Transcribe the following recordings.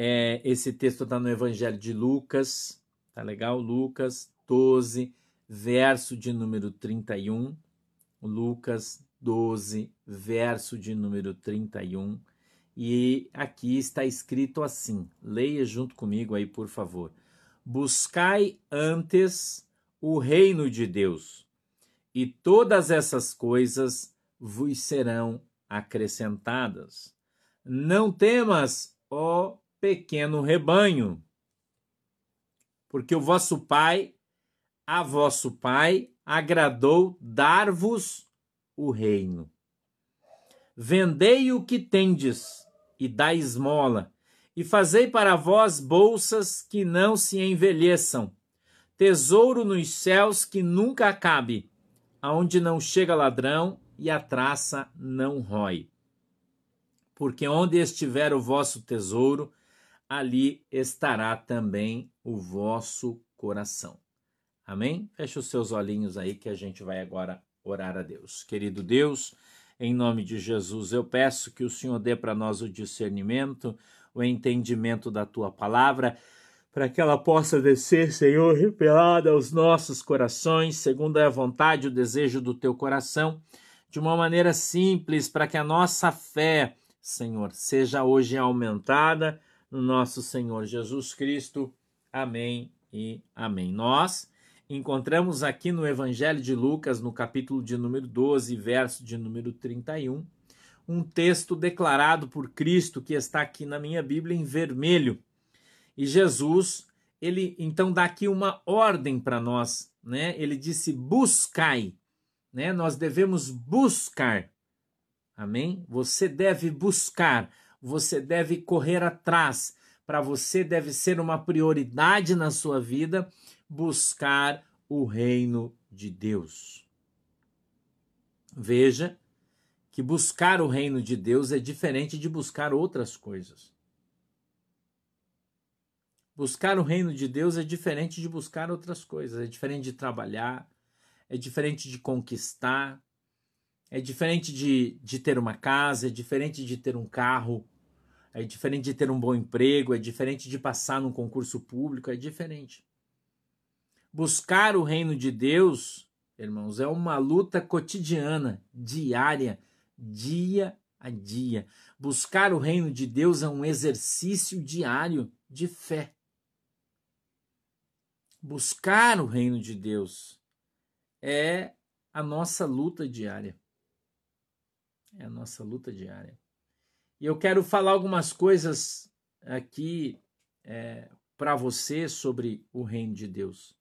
É, esse texto está no Evangelho de Lucas, tá legal? Lucas 12, verso de número 31. Lucas 12, verso de número 31. E aqui está escrito assim: leia junto comigo aí, por favor. Buscai antes o reino de Deus, e todas essas coisas vos serão acrescentadas. Não temas, ó pequeno rebanho, porque o vosso Pai, a vosso Pai, agradou dar-vos o reino. Vendei o que tendes e dai esmola, e fazei para vós bolsas que não se envelheçam, tesouro nos céus que nunca acabe, aonde não chega ladrão e a traça não rói. Porque onde estiver o vosso tesouro, ali estará também o vosso coração. Amém? Feche os seus olhinhos aí que a gente vai agora orar a Deus. Querido Deus, em nome de Jesus, eu peço que o Senhor dê para nós o discernimento, o entendimento da tua palavra, para que ela possa descer, Senhor, revelada aos nossos corações, segundo a vontade e o desejo do teu coração, de uma maneira simples, para que a nossa fé, Senhor, seja hoje aumentada no nosso Senhor Jesus Cristo. Amém e amém. Nós encontramos aqui no Evangelho de Lucas, no capítulo de número 12, verso de número 31, um texto declarado por Cristo que está aqui na minha Bíblia em vermelho. E Jesus, ele então dá aqui uma ordem para nós, né? Ele disse: "Buscai", né? Nós devemos buscar. Amém? Você deve buscar, você deve correr atrás. Para você deve ser uma prioridade na sua vida buscar o reino de Deus. Veja que buscar o reino de Deus é diferente de buscar outras coisas. Buscar o reino de Deus é diferente de buscar outras coisas, é diferente de trabalhar, é diferente de conquistar, é diferente de, de ter uma casa, é diferente de ter um carro, é diferente de ter um bom emprego, é diferente de passar num concurso público, é diferente. Buscar o reino de Deus, irmãos, é uma luta cotidiana, diária, dia a dia. Buscar o reino de Deus é um exercício diário de fé. Buscar o reino de Deus é a nossa luta diária. É a nossa luta diária. E eu quero falar algumas coisas aqui é, para você sobre o reino de Deus.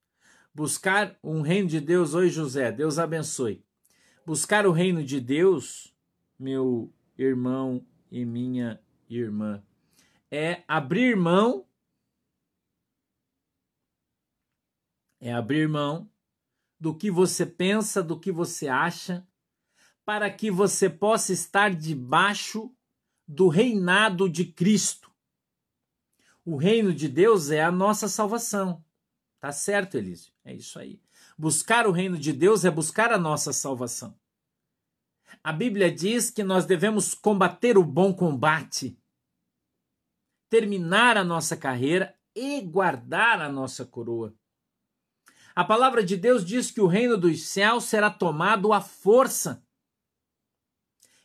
Buscar um reino de Deus, oi José, Deus abençoe. Buscar o reino de Deus, meu irmão e minha irmã, é abrir mão, é abrir mão do que você pensa, do que você acha, para que você possa estar debaixo do reinado de Cristo. O reino de Deus é a nossa salvação. Tá certo, Elísio? É isso aí. Buscar o reino de Deus é buscar a nossa salvação. A Bíblia diz que nós devemos combater o bom combate, terminar a nossa carreira e guardar a nossa coroa. A palavra de Deus diz que o reino dos céus será tomado à força.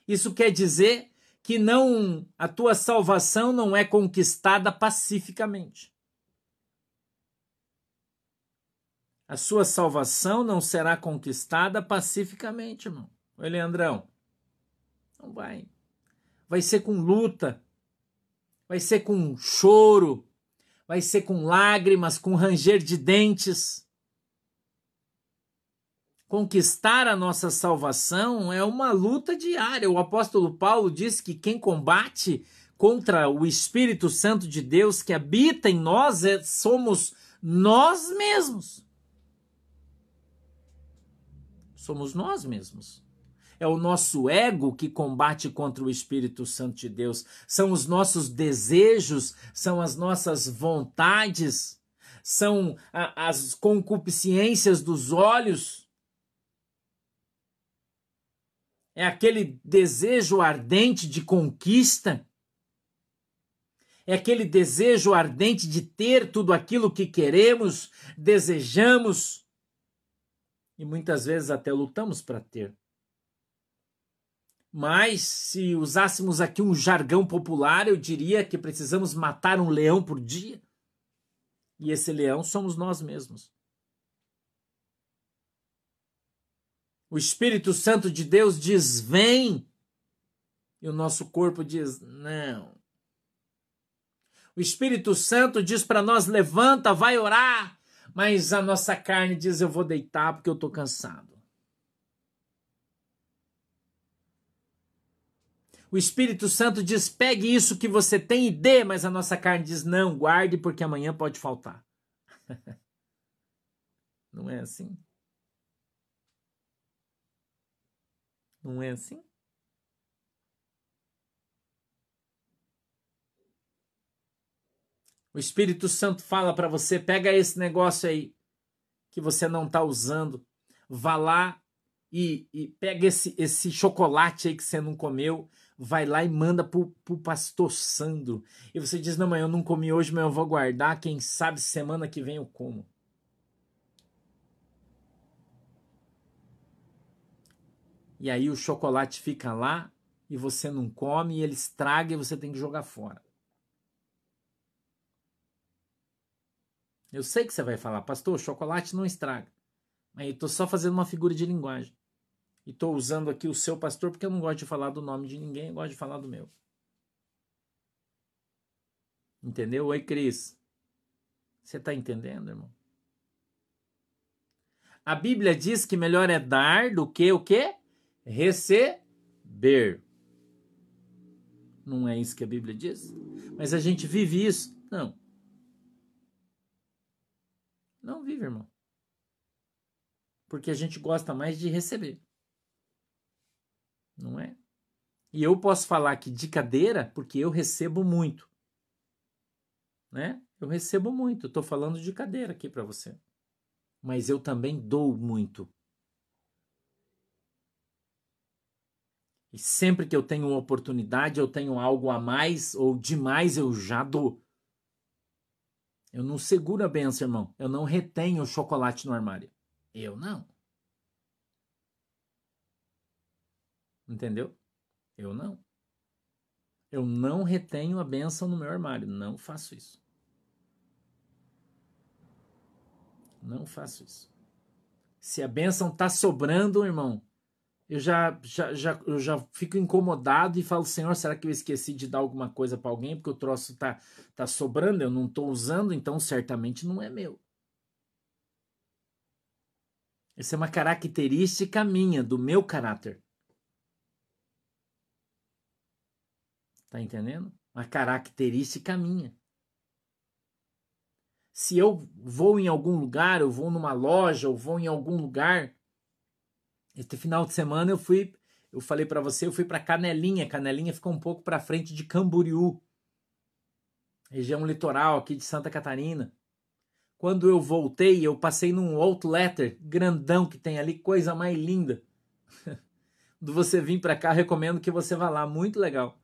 Isso quer dizer que não a tua salvação não é conquistada pacificamente. a sua salvação não será conquistada pacificamente, irmão. Oi, Leandrão. Não vai. Vai ser com luta, vai ser com choro, vai ser com lágrimas, com ranger de dentes. Conquistar a nossa salvação é uma luta diária. O apóstolo Paulo diz que quem combate contra o Espírito Santo de Deus que habita em nós é, somos nós mesmos somos nós mesmos. É o nosso ego que combate contra o Espírito Santo de Deus. São os nossos desejos, são as nossas vontades, são a, as concupiscências dos olhos. É aquele desejo ardente de conquista. É aquele desejo ardente de ter tudo aquilo que queremos, desejamos e muitas vezes até lutamos para ter. Mas se usássemos aqui um jargão popular, eu diria que precisamos matar um leão por dia. E esse leão somos nós mesmos. O Espírito Santo de Deus diz: vem. E o nosso corpo diz: não. O Espírito Santo diz para nós: levanta, vai orar. Mas a nossa carne diz: eu vou deitar porque eu estou cansado. O Espírito Santo diz: pegue isso que você tem e dê, mas a nossa carne diz: não, guarde porque amanhã pode faltar. Não é assim? Não é assim? O Espírito Santo fala para você: pega esse negócio aí que você não está usando, vá lá e, e, pega esse, esse chocolate aí que você não comeu, vai lá e manda pro, pro pastor Sandro. E você diz: Não, mãe, eu não comi hoje, mas eu vou guardar. Quem sabe semana que vem eu como. E aí o chocolate fica lá e você não come, e ele estraga e você tem que jogar fora. Eu sei que você vai falar, pastor, chocolate não estraga. Mas eu estou só fazendo uma figura de linguagem. E estou usando aqui o seu pastor porque eu não gosto de falar do nome de ninguém, eu gosto de falar do meu. Entendeu? Oi, Cris. Você está entendendo, irmão? A Bíblia diz que melhor é dar do que o quê? Receber. Não é isso que a Bíblia diz? Mas a gente vive isso? Não. Não vive, irmão. Porque a gente gosta mais de receber não é? E eu posso falar que de cadeira porque eu recebo muito, né? Eu recebo muito. Estou falando de cadeira aqui para você, mas eu também dou muito. E sempre que eu tenho uma oportunidade, eu tenho algo a mais ou demais, eu já dou. Eu não seguro a benção, irmão. Eu não retenho o chocolate no armário. Eu não. Entendeu? Eu não. Eu não retenho a benção no meu armário. Não faço isso. Não faço isso. Se a benção tá sobrando, irmão, eu já, já, já, eu já fico incomodado e falo, Senhor, será que eu esqueci de dar alguma coisa para alguém porque o troço tá, tá sobrando, eu não estou usando, então certamente não é meu. Essa é uma característica minha, do meu caráter. Tá entendendo? Uma característica minha. Se eu vou em algum lugar, eu vou numa loja, eu vou em algum lugar. Este final de semana eu fui, eu falei para você, eu fui para Canelinha. Canelinha ficou um pouco para frente de Camboriú, região litoral aqui de Santa Catarina. Quando eu voltei, eu passei num outletter grandão que tem ali, coisa mais linda. Quando você vir para cá, recomendo que você vá lá, muito legal.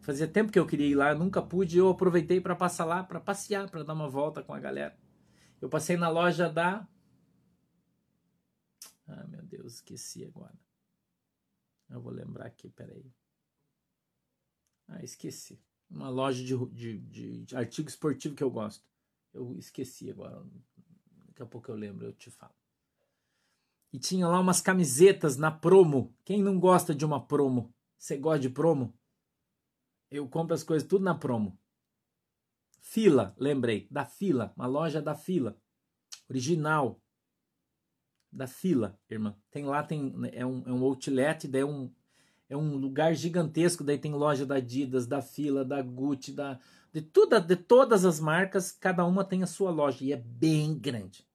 Fazia tempo que eu queria ir lá, nunca pude. Eu aproveitei para passar lá, para passear, para dar uma volta com a galera. Eu passei na loja da. Ah, meu Deus, esqueci agora. Eu vou lembrar aqui, peraí. Ah, esqueci. Uma loja de, de, de, de artigo esportivo que eu gosto. Eu esqueci agora. Daqui a pouco eu lembro, eu te falo. E tinha lá umas camisetas na promo. Quem não gosta de uma promo? Você gosta de promo? eu compro as coisas tudo na promo. Fila, lembrei, da Fila, uma loja da Fila, original, da Fila, irmã. Tem lá, tem, é um, é um outlet, daí é um, é um lugar gigantesco, daí tem loja da Adidas, da Fila, da Gucci, da, de, tudo, de todas as marcas, cada uma tem a sua loja, e é bem grande.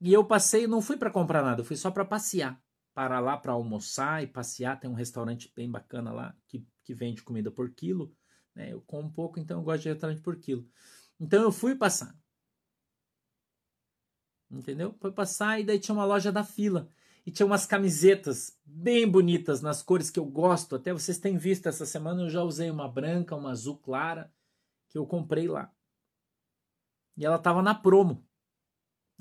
E eu passei, não fui para comprar nada, eu fui só para passear. Parar lá para almoçar e passear, tem um restaurante bem bacana lá, que que vende comida por quilo, né? Eu como pouco, então eu gosto de restaurante por quilo. Então eu fui passar. Entendeu? Foi passar e daí tinha uma loja da fila. E tinha umas camisetas bem bonitas nas cores que eu gosto. Até vocês têm visto essa semana, eu já usei uma branca, uma azul clara, que eu comprei lá. E ela estava na promo.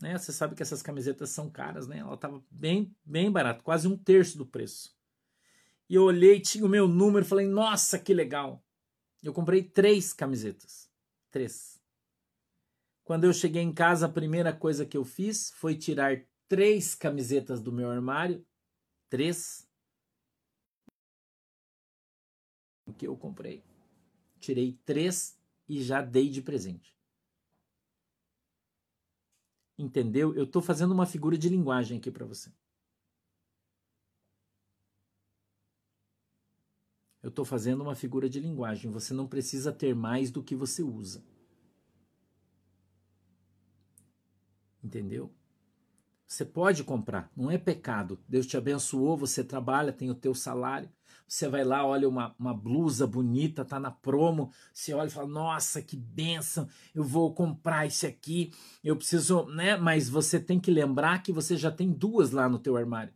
Né? Você sabe que essas camisetas são caras, né? Ela estava bem, bem barata, quase um terço do preço. E eu olhei, tinha o meu número, falei, nossa, que legal. Eu comprei três camisetas. Três. Quando eu cheguei em casa, a primeira coisa que eu fiz foi tirar três camisetas do meu armário. Três. Que eu comprei. Tirei três e já dei de presente. Entendeu? Eu estou fazendo uma figura de linguagem aqui para você. Eu estou fazendo uma figura de linguagem. Você não precisa ter mais do que você usa. Entendeu? Você pode comprar, não é pecado. Deus te abençoou, você trabalha, tem o teu salário. Você vai lá, olha uma, uma blusa bonita, tá na promo. Você olha e fala: Nossa, que benção! Eu vou comprar esse aqui. Eu preciso, né? Mas você tem que lembrar que você já tem duas lá no teu armário.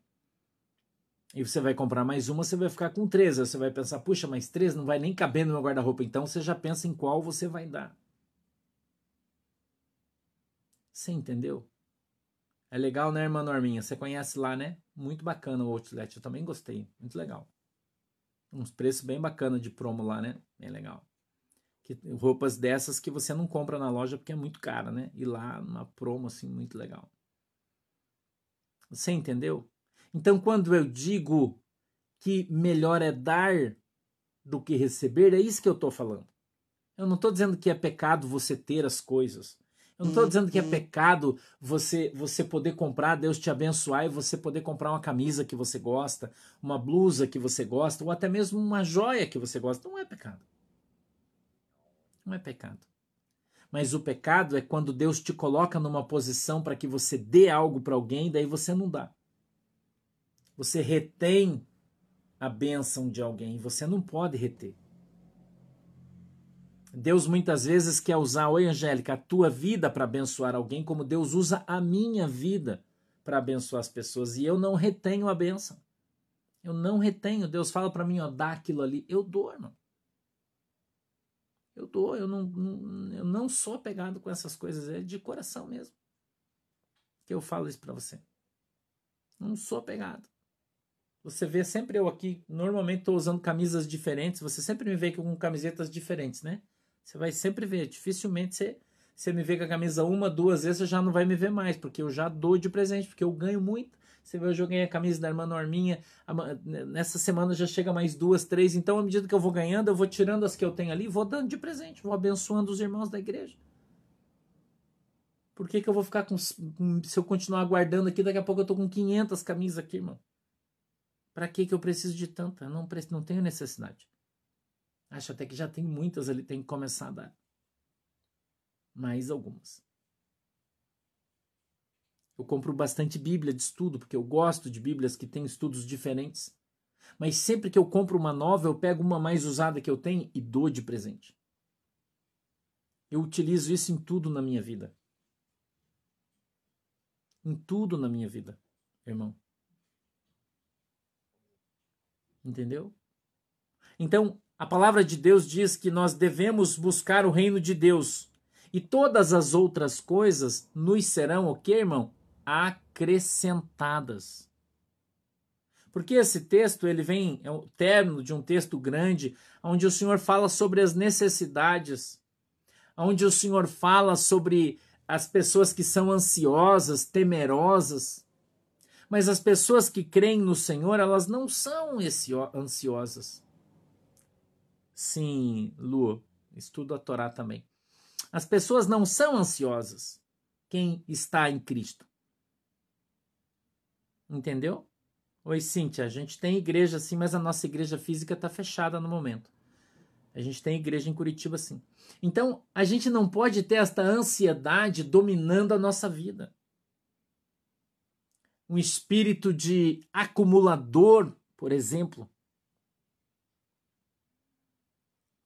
E você vai comprar mais uma, você vai ficar com três. Aí você vai pensar: Puxa, mas três não vai nem caber no meu guarda-roupa. Então você já pensa em qual você vai dar. Você entendeu? É legal, né, irmã Norminha? Você conhece lá, né? Muito bacana o Outlet. Eu também gostei. Muito legal. Uns preços bem bacana de promo lá, né? Bem legal. Que, roupas dessas que você não compra na loja porque é muito cara, né? E lá, uma promo assim, muito legal. Você entendeu? Então, quando eu digo que melhor é dar do que receber, é isso que eu estou falando. Eu não estou dizendo que é pecado você ter as coisas. Eu não estou uhum. dizendo que é pecado você você poder comprar, Deus te abençoar e você poder comprar uma camisa que você gosta, uma blusa que você gosta, ou até mesmo uma joia que você gosta. Não é pecado. Não é pecado. Mas o pecado é quando Deus te coloca numa posição para que você dê algo para alguém, daí você não dá. Você retém a bênção de alguém, você não pode reter. Deus muitas vezes quer usar, oi Angélica, a tua vida para abençoar alguém, como Deus usa a minha vida para abençoar as pessoas. E eu não retenho a benção. Eu não retenho. Deus fala para mim, ó, dá aquilo ali. Eu dou, irmão. Eu dou. Eu não, eu não sou apegado com essas coisas. É de coração mesmo. Que eu falo isso para você. Não sou apegado. Você vê sempre eu aqui, normalmente estou usando camisas diferentes. Você sempre me vê com camisetas diferentes, né? Você vai sempre ver. Dificilmente você, você me vê com a camisa uma, duas vezes, você já não vai me ver mais, porque eu já dou de presente, porque eu ganho muito. Você vê, eu joguei a camisa da irmã Norminha, nessa semana já chega mais duas, três. Então, à medida que eu vou ganhando, eu vou tirando as que eu tenho ali, vou dando de presente, vou abençoando os irmãos da igreja. Por que, que eu vou ficar com. Se eu continuar guardando aqui, daqui a pouco eu tô com 500 camisas aqui, irmão. Para que, que eu preciso de tanta? Eu não, não tenho necessidade. Acho até que já tem muitas ali, tem que começar a dar. Mais algumas. Eu compro bastante Bíblia de estudo, porque eu gosto de Bíblias que têm estudos diferentes. Mas sempre que eu compro uma nova, eu pego uma mais usada que eu tenho e dou de presente. Eu utilizo isso em tudo na minha vida. Em tudo na minha vida, irmão. Entendeu? Então, a palavra de Deus diz que nós devemos buscar o reino de Deus e todas as outras coisas nos serão o que, irmão? Acrescentadas. Porque esse texto ele vem é o término de um texto grande, onde o Senhor fala sobre as necessidades, onde o Senhor fala sobre as pessoas que são ansiosas, temerosas. Mas as pessoas que creem no Senhor, elas não são ansiosas. Sim, Lu, estudo a Torá também. As pessoas não são ansiosas. Quem está em Cristo. Entendeu? Oi, Cíntia, a gente tem igreja sim, mas a nossa igreja física está fechada no momento. A gente tem igreja em Curitiba sim. Então, a gente não pode ter esta ansiedade dominando a nossa vida. Um espírito de acumulador, por exemplo,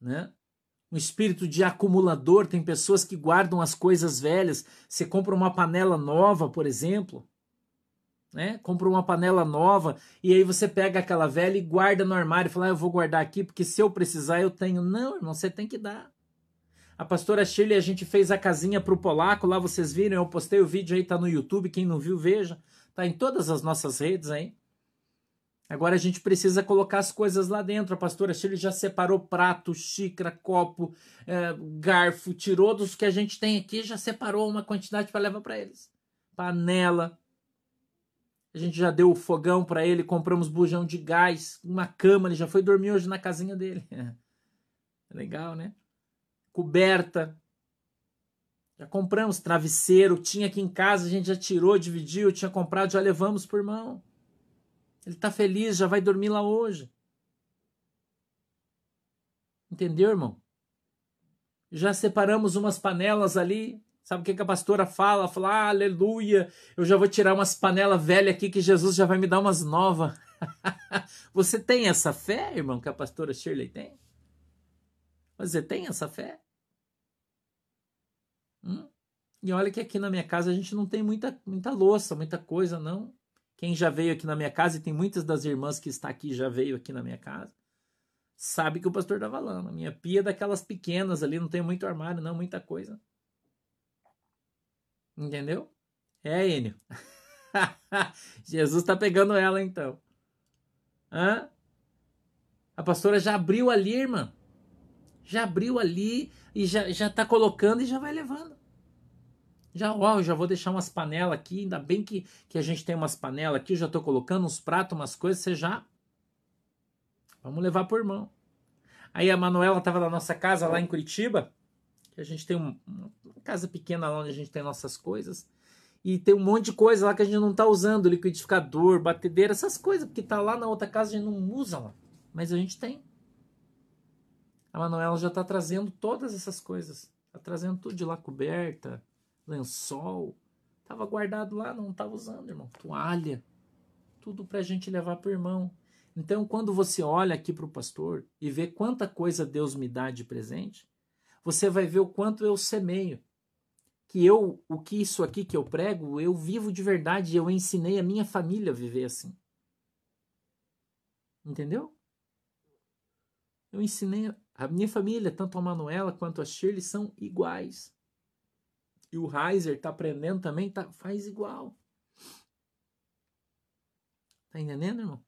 né? Um espírito de acumulador, tem pessoas que guardam as coisas velhas. Você compra uma panela nova, por exemplo, né? Compra uma panela nova e aí você pega aquela velha e guarda no armário e fala, ah, eu vou guardar aqui porque se eu precisar eu tenho. Não, irmão, você tem que dar. A pastora Shirley, a gente fez a casinha pro polaco, lá vocês viram, eu postei o vídeo aí, tá no YouTube, quem não viu, veja. Tá em todas as nossas redes aí. Agora a gente precisa colocar as coisas lá dentro. A pastora Shirley já separou prato, xícara, copo, é, garfo, tirou dos que a gente tem aqui, já separou uma quantidade para levar para eles. Panela. A gente já deu o fogão para ele, compramos bujão de gás, uma cama, ele já foi dormir hoje na casinha dele. Legal, né? coberta. Já compramos travesseiro, tinha aqui em casa, a gente já tirou, dividiu, tinha comprado, já levamos por mão. Ele está feliz, já vai dormir lá hoje. Entendeu, irmão? Já separamos umas panelas ali. Sabe o que, a pastora fala? Fala, ah, aleluia, eu já vou tirar umas panelas velhas aqui que Jesus já vai me dar umas novas. Você tem essa fé, irmão, que a pastora Shirley tem? Você tem essa fé? Hum? E olha que aqui na minha casa a gente não tem muita, muita louça, muita coisa, não. Quem já veio aqui na minha casa, e tem muitas das irmãs que está aqui já veio aqui na minha casa, sabe que o pastor está falando. A minha pia é daquelas pequenas ali, não tem muito armário, não, muita coisa. Entendeu? É, Enio. Jesus está pegando ela então. Hã? A pastora já abriu ali, irmã. Já abriu ali e já, já tá colocando e já vai levando. Já, ó, já vou deixar umas panelas aqui, ainda bem que, que a gente tem umas panelas aqui, eu já tô colocando uns pratos, umas coisas, você já... Vamos levar por mão. Aí a Manuela tava na nossa casa lá em Curitiba, que a gente tem um, uma casa pequena lá onde a gente tem nossas coisas, e tem um monte de coisa lá que a gente não tá usando, liquidificador, batedeira, essas coisas, porque tá lá na outra casa a gente não usa lá, mas a gente tem. A Manuela já está trazendo todas essas coisas. Está trazendo tudo de lá, coberta, lençol. Estava guardado lá, não estava usando, irmão. Toalha. Tudo para a gente levar para o irmão. Então, quando você olha aqui para o pastor e vê quanta coisa Deus me dá de presente, você vai ver o quanto eu semeio. Que eu, o que isso aqui que eu prego, eu vivo de verdade. Eu ensinei a minha família a viver assim. Entendeu? Eu ensinei a minha família, tanto a Manuela quanto a Shirley, são iguais. E o Heiser está aprendendo também, tá, faz igual. Tá entendendo, irmão?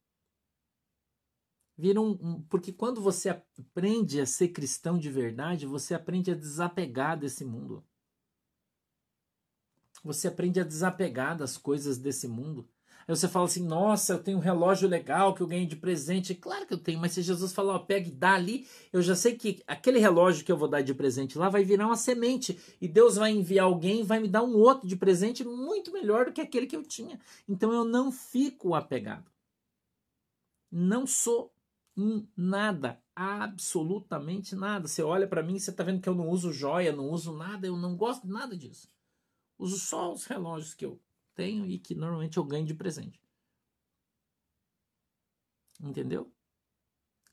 Vira um, um, porque quando você aprende a ser cristão de verdade, você aprende a desapegar desse mundo. Você aprende a desapegar das coisas desse mundo. Aí você fala assim: nossa, eu tenho um relógio legal que eu ganhei de presente. Claro que eu tenho, mas se Jesus falar, ó, pega e dá ali, eu já sei que aquele relógio que eu vou dar de presente lá vai virar uma semente. E Deus vai enviar alguém vai me dar um outro de presente muito melhor do que aquele que eu tinha. Então eu não fico apegado. Não sou um nada, absolutamente nada. Você olha para mim, você tá vendo que eu não uso joia, não uso nada, eu não gosto de nada disso. Uso só os relógios que eu tenho e que normalmente eu ganho de presente. Entendeu?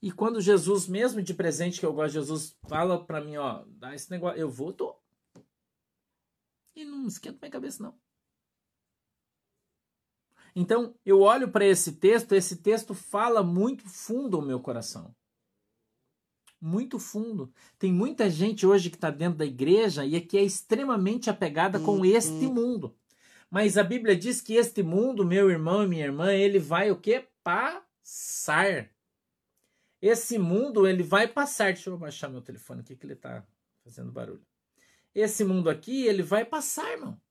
E quando Jesus, mesmo de presente que eu gosto, Jesus fala para mim, ó, dá esse negócio, eu vou, tô. E não esquenta minha cabeça, não. Então, eu olho para esse texto, esse texto fala muito fundo ao meu coração. Muito fundo. Tem muita gente hoje que está dentro da igreja e é que é extremamente apegada com uhum. este mundo. Mas a Bíblia diz que este mundo, meu irmão e minha irmã, ele vai o que? Passar. Esse mundo, ele vai passar. Deixa eu baixar meu telefone aqui que ele está fazendo barulho. Esse mundo aqui, ele vai passar, irmão.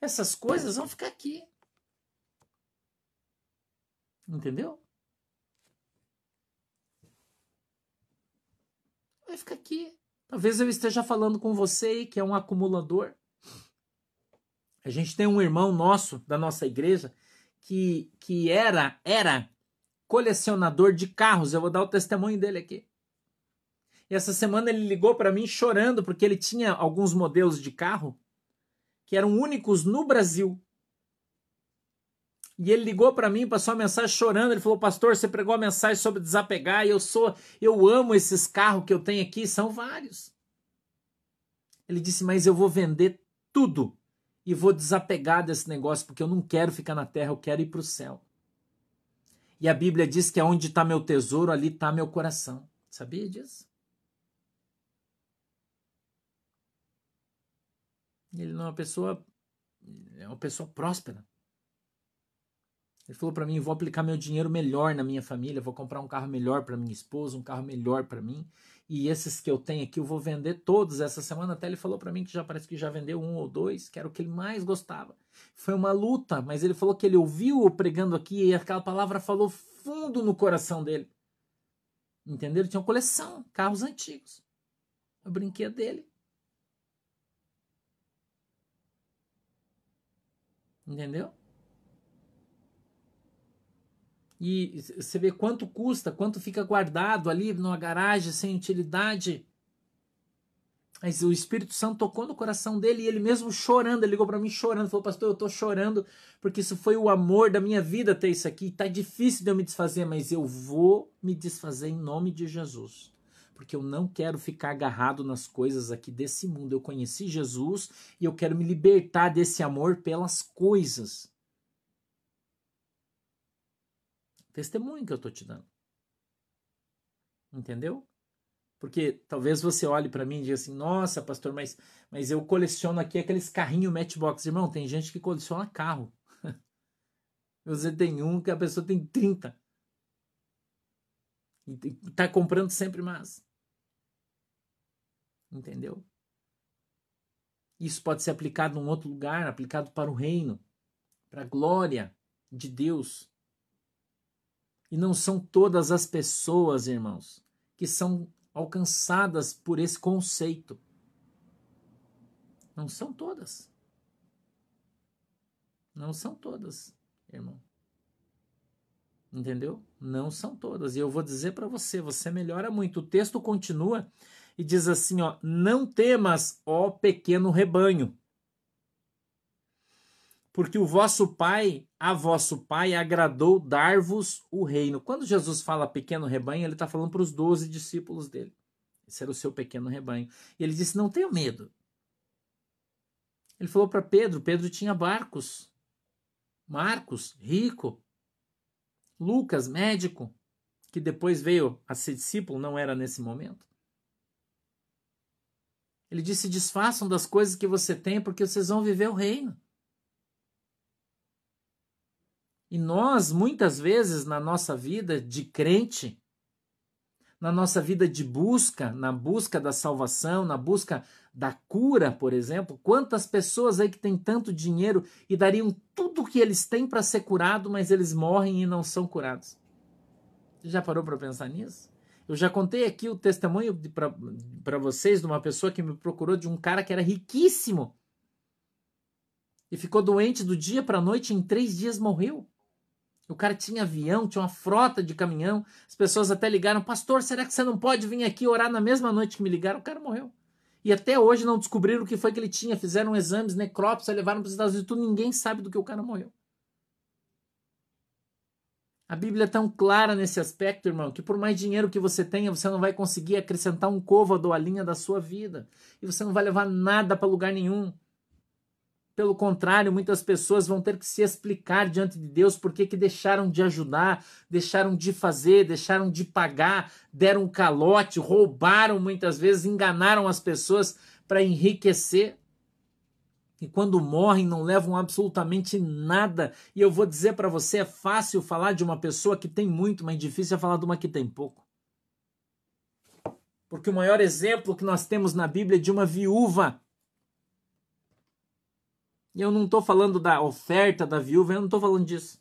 Essas coisas vão ficar aqui. Entendeu? Vai ficar aqui. Talvez eu esteja falando com você que é um acumulador. A gente tem um irmão nosso da nossa igreja que, que era era colecionador de carros. Eu vou dar o testemunho dele aqui. E essa semana ele ligou para mim chorando porque ele tinha alguns modelos de carro que eram únicos no Brasil. E ele ligou para mim, passou uma mensagem chorando. Ele falou: "Pastor, você pregou a mensagem sobre desapegar e eu sou, eu amo esses carros que eu tenho aqui, são vários". Ele disse: "Mas eu vou vender tudo e vou desapegar desse negócio, porque eu não quero ficar na terra, eu quero ir para o céu. E a Bíblia diz que onde está meu tesouro, ali está meu coração. Sabia disso? Ele não é uma pessoa, é uma pessoa próspera. Ele falou para mim: vou aplicar meu dinheiro melhor na minha família, vou comprar um carro melhor para minha esposa, um carro melhor para mim. E esses que eu tenho aqui eu vou vender todos essa semana. Até ele falou para mim que já parece que já vendeu um ou dois, que era o que ele mais gostava. Foi uma luta, mas ele falou que ele ouviu o pregando aqui e aquela palavra falou fundo no coração dele. Entendeu? Ele tinha uma coleção, carros antigos. O brinquedo dele. Entendeu? E você vê quanto custa, quanto fica guardado ali numa garagem sem utilidade. Mas o Espírito Santo tocou no coração dele e ele mesmo chorando, ele ligou para mim chorando, falou: "Pastor, eu tô chorando porque isso foi o amor da minha vida ter isso aqui. Tá difícil de eu me desfazer, mas eu vou me desfazer em nome de Jesus." Porque eu não quero ficar agarrado nas coisas aqui desse mundo. Eu conheci Jesus e eu quero me libertar desse amor pelas coisas. Testemunho que eu estou te dando. Entendeu? Porque talvez você olhe para mim e diga assim: nossa, pastor, mas, mas eu coleciono aqui aqueles carrinhos Matchbox. Irmão, tem gente que coleciona carro. Você tem um que a pessoa tem 30. E está comprando sempre mais. Entendeu? Isso pode ser aplicado em outro lugar, aplicado para o reino, para a glória de Deus. E não são todas as pessoas, irmãos, que são alcançadas por esse conceito. Não são todas. Não são todas, irmão. Entendeu? Não são todas. E eu vou dizer para você, você melhora muito. O texto continua e diz assim, ó: "Não temas, ó pequeno rebanho, porque o vosso pai, a vosso pai, agradou dar-vos o reino. Quando Jesus fala pequeno rebanho, ele está falando para os doze discípulos dele. Esse era o seu pequeno rebanho. E ele disse: Não tenha medo. Ele falou para Pedro: Pedro tinha barcos. Marcos, rico. Lucas, médico, que depois veio a ser discípulo, não era nesse momento. Ele disse: Desfaçam das coisas que você tem, porque vocês vão viver o reino. E nós, muitas vezes, na nossa vida de crente, na nossa vida de busca, na busca da salvação, na busca da cura, por exemplo, quantas pessoas aí que têm tanto dinheiro e dariam tudo o que eles têm para ser curado, mas eles morrem e não são curados? Você já parou para pensar nisso? Eu já contei aqui o testemunho para vocês de uma pessoa que me procurou de um cara que era riquíssimo e ficou doente do dia para a noite, em três dias morreu. O cara tinha avião, tinha uma frota de caminhão. As pessoas até ligaram: Pastor, será que você não pode vir aqui orar na mesma noite que me ligaram? O cara morreu. E até hoje não descobriram o que foi que ele tinha. Fizeram exames, necrópsia, levaram para os Estados Unidos. Tudo, ninguém sabe do que o cara morreu. A Bíblia é tão clara nesse aspecto, irmão, que por mais dinheiro que você tenha, você não vai conseguir acrescentar um côvado à linha da sua vida. E você não vai levar nada para lugar nenhum. Pelo contrário, muitas pessoas vão ter que se explicar diante de Deus por que deixaram de ajudar, deixaram de fazer, deixaram de pagar, deram calote, roubaram muitas vezes, enganaram as pessoas para enriquecer. E quando morrem não levam absolutamente nada. E eu vou dizer para você, é fácil falar de uma pessoa que tem muito, mas difícil é falar de uma que tem pouco. Porque o maior exemplo que nós temos na Bíblia é de uma viúva eu não estou falando da oferta da viúva, eu não estou falando disso.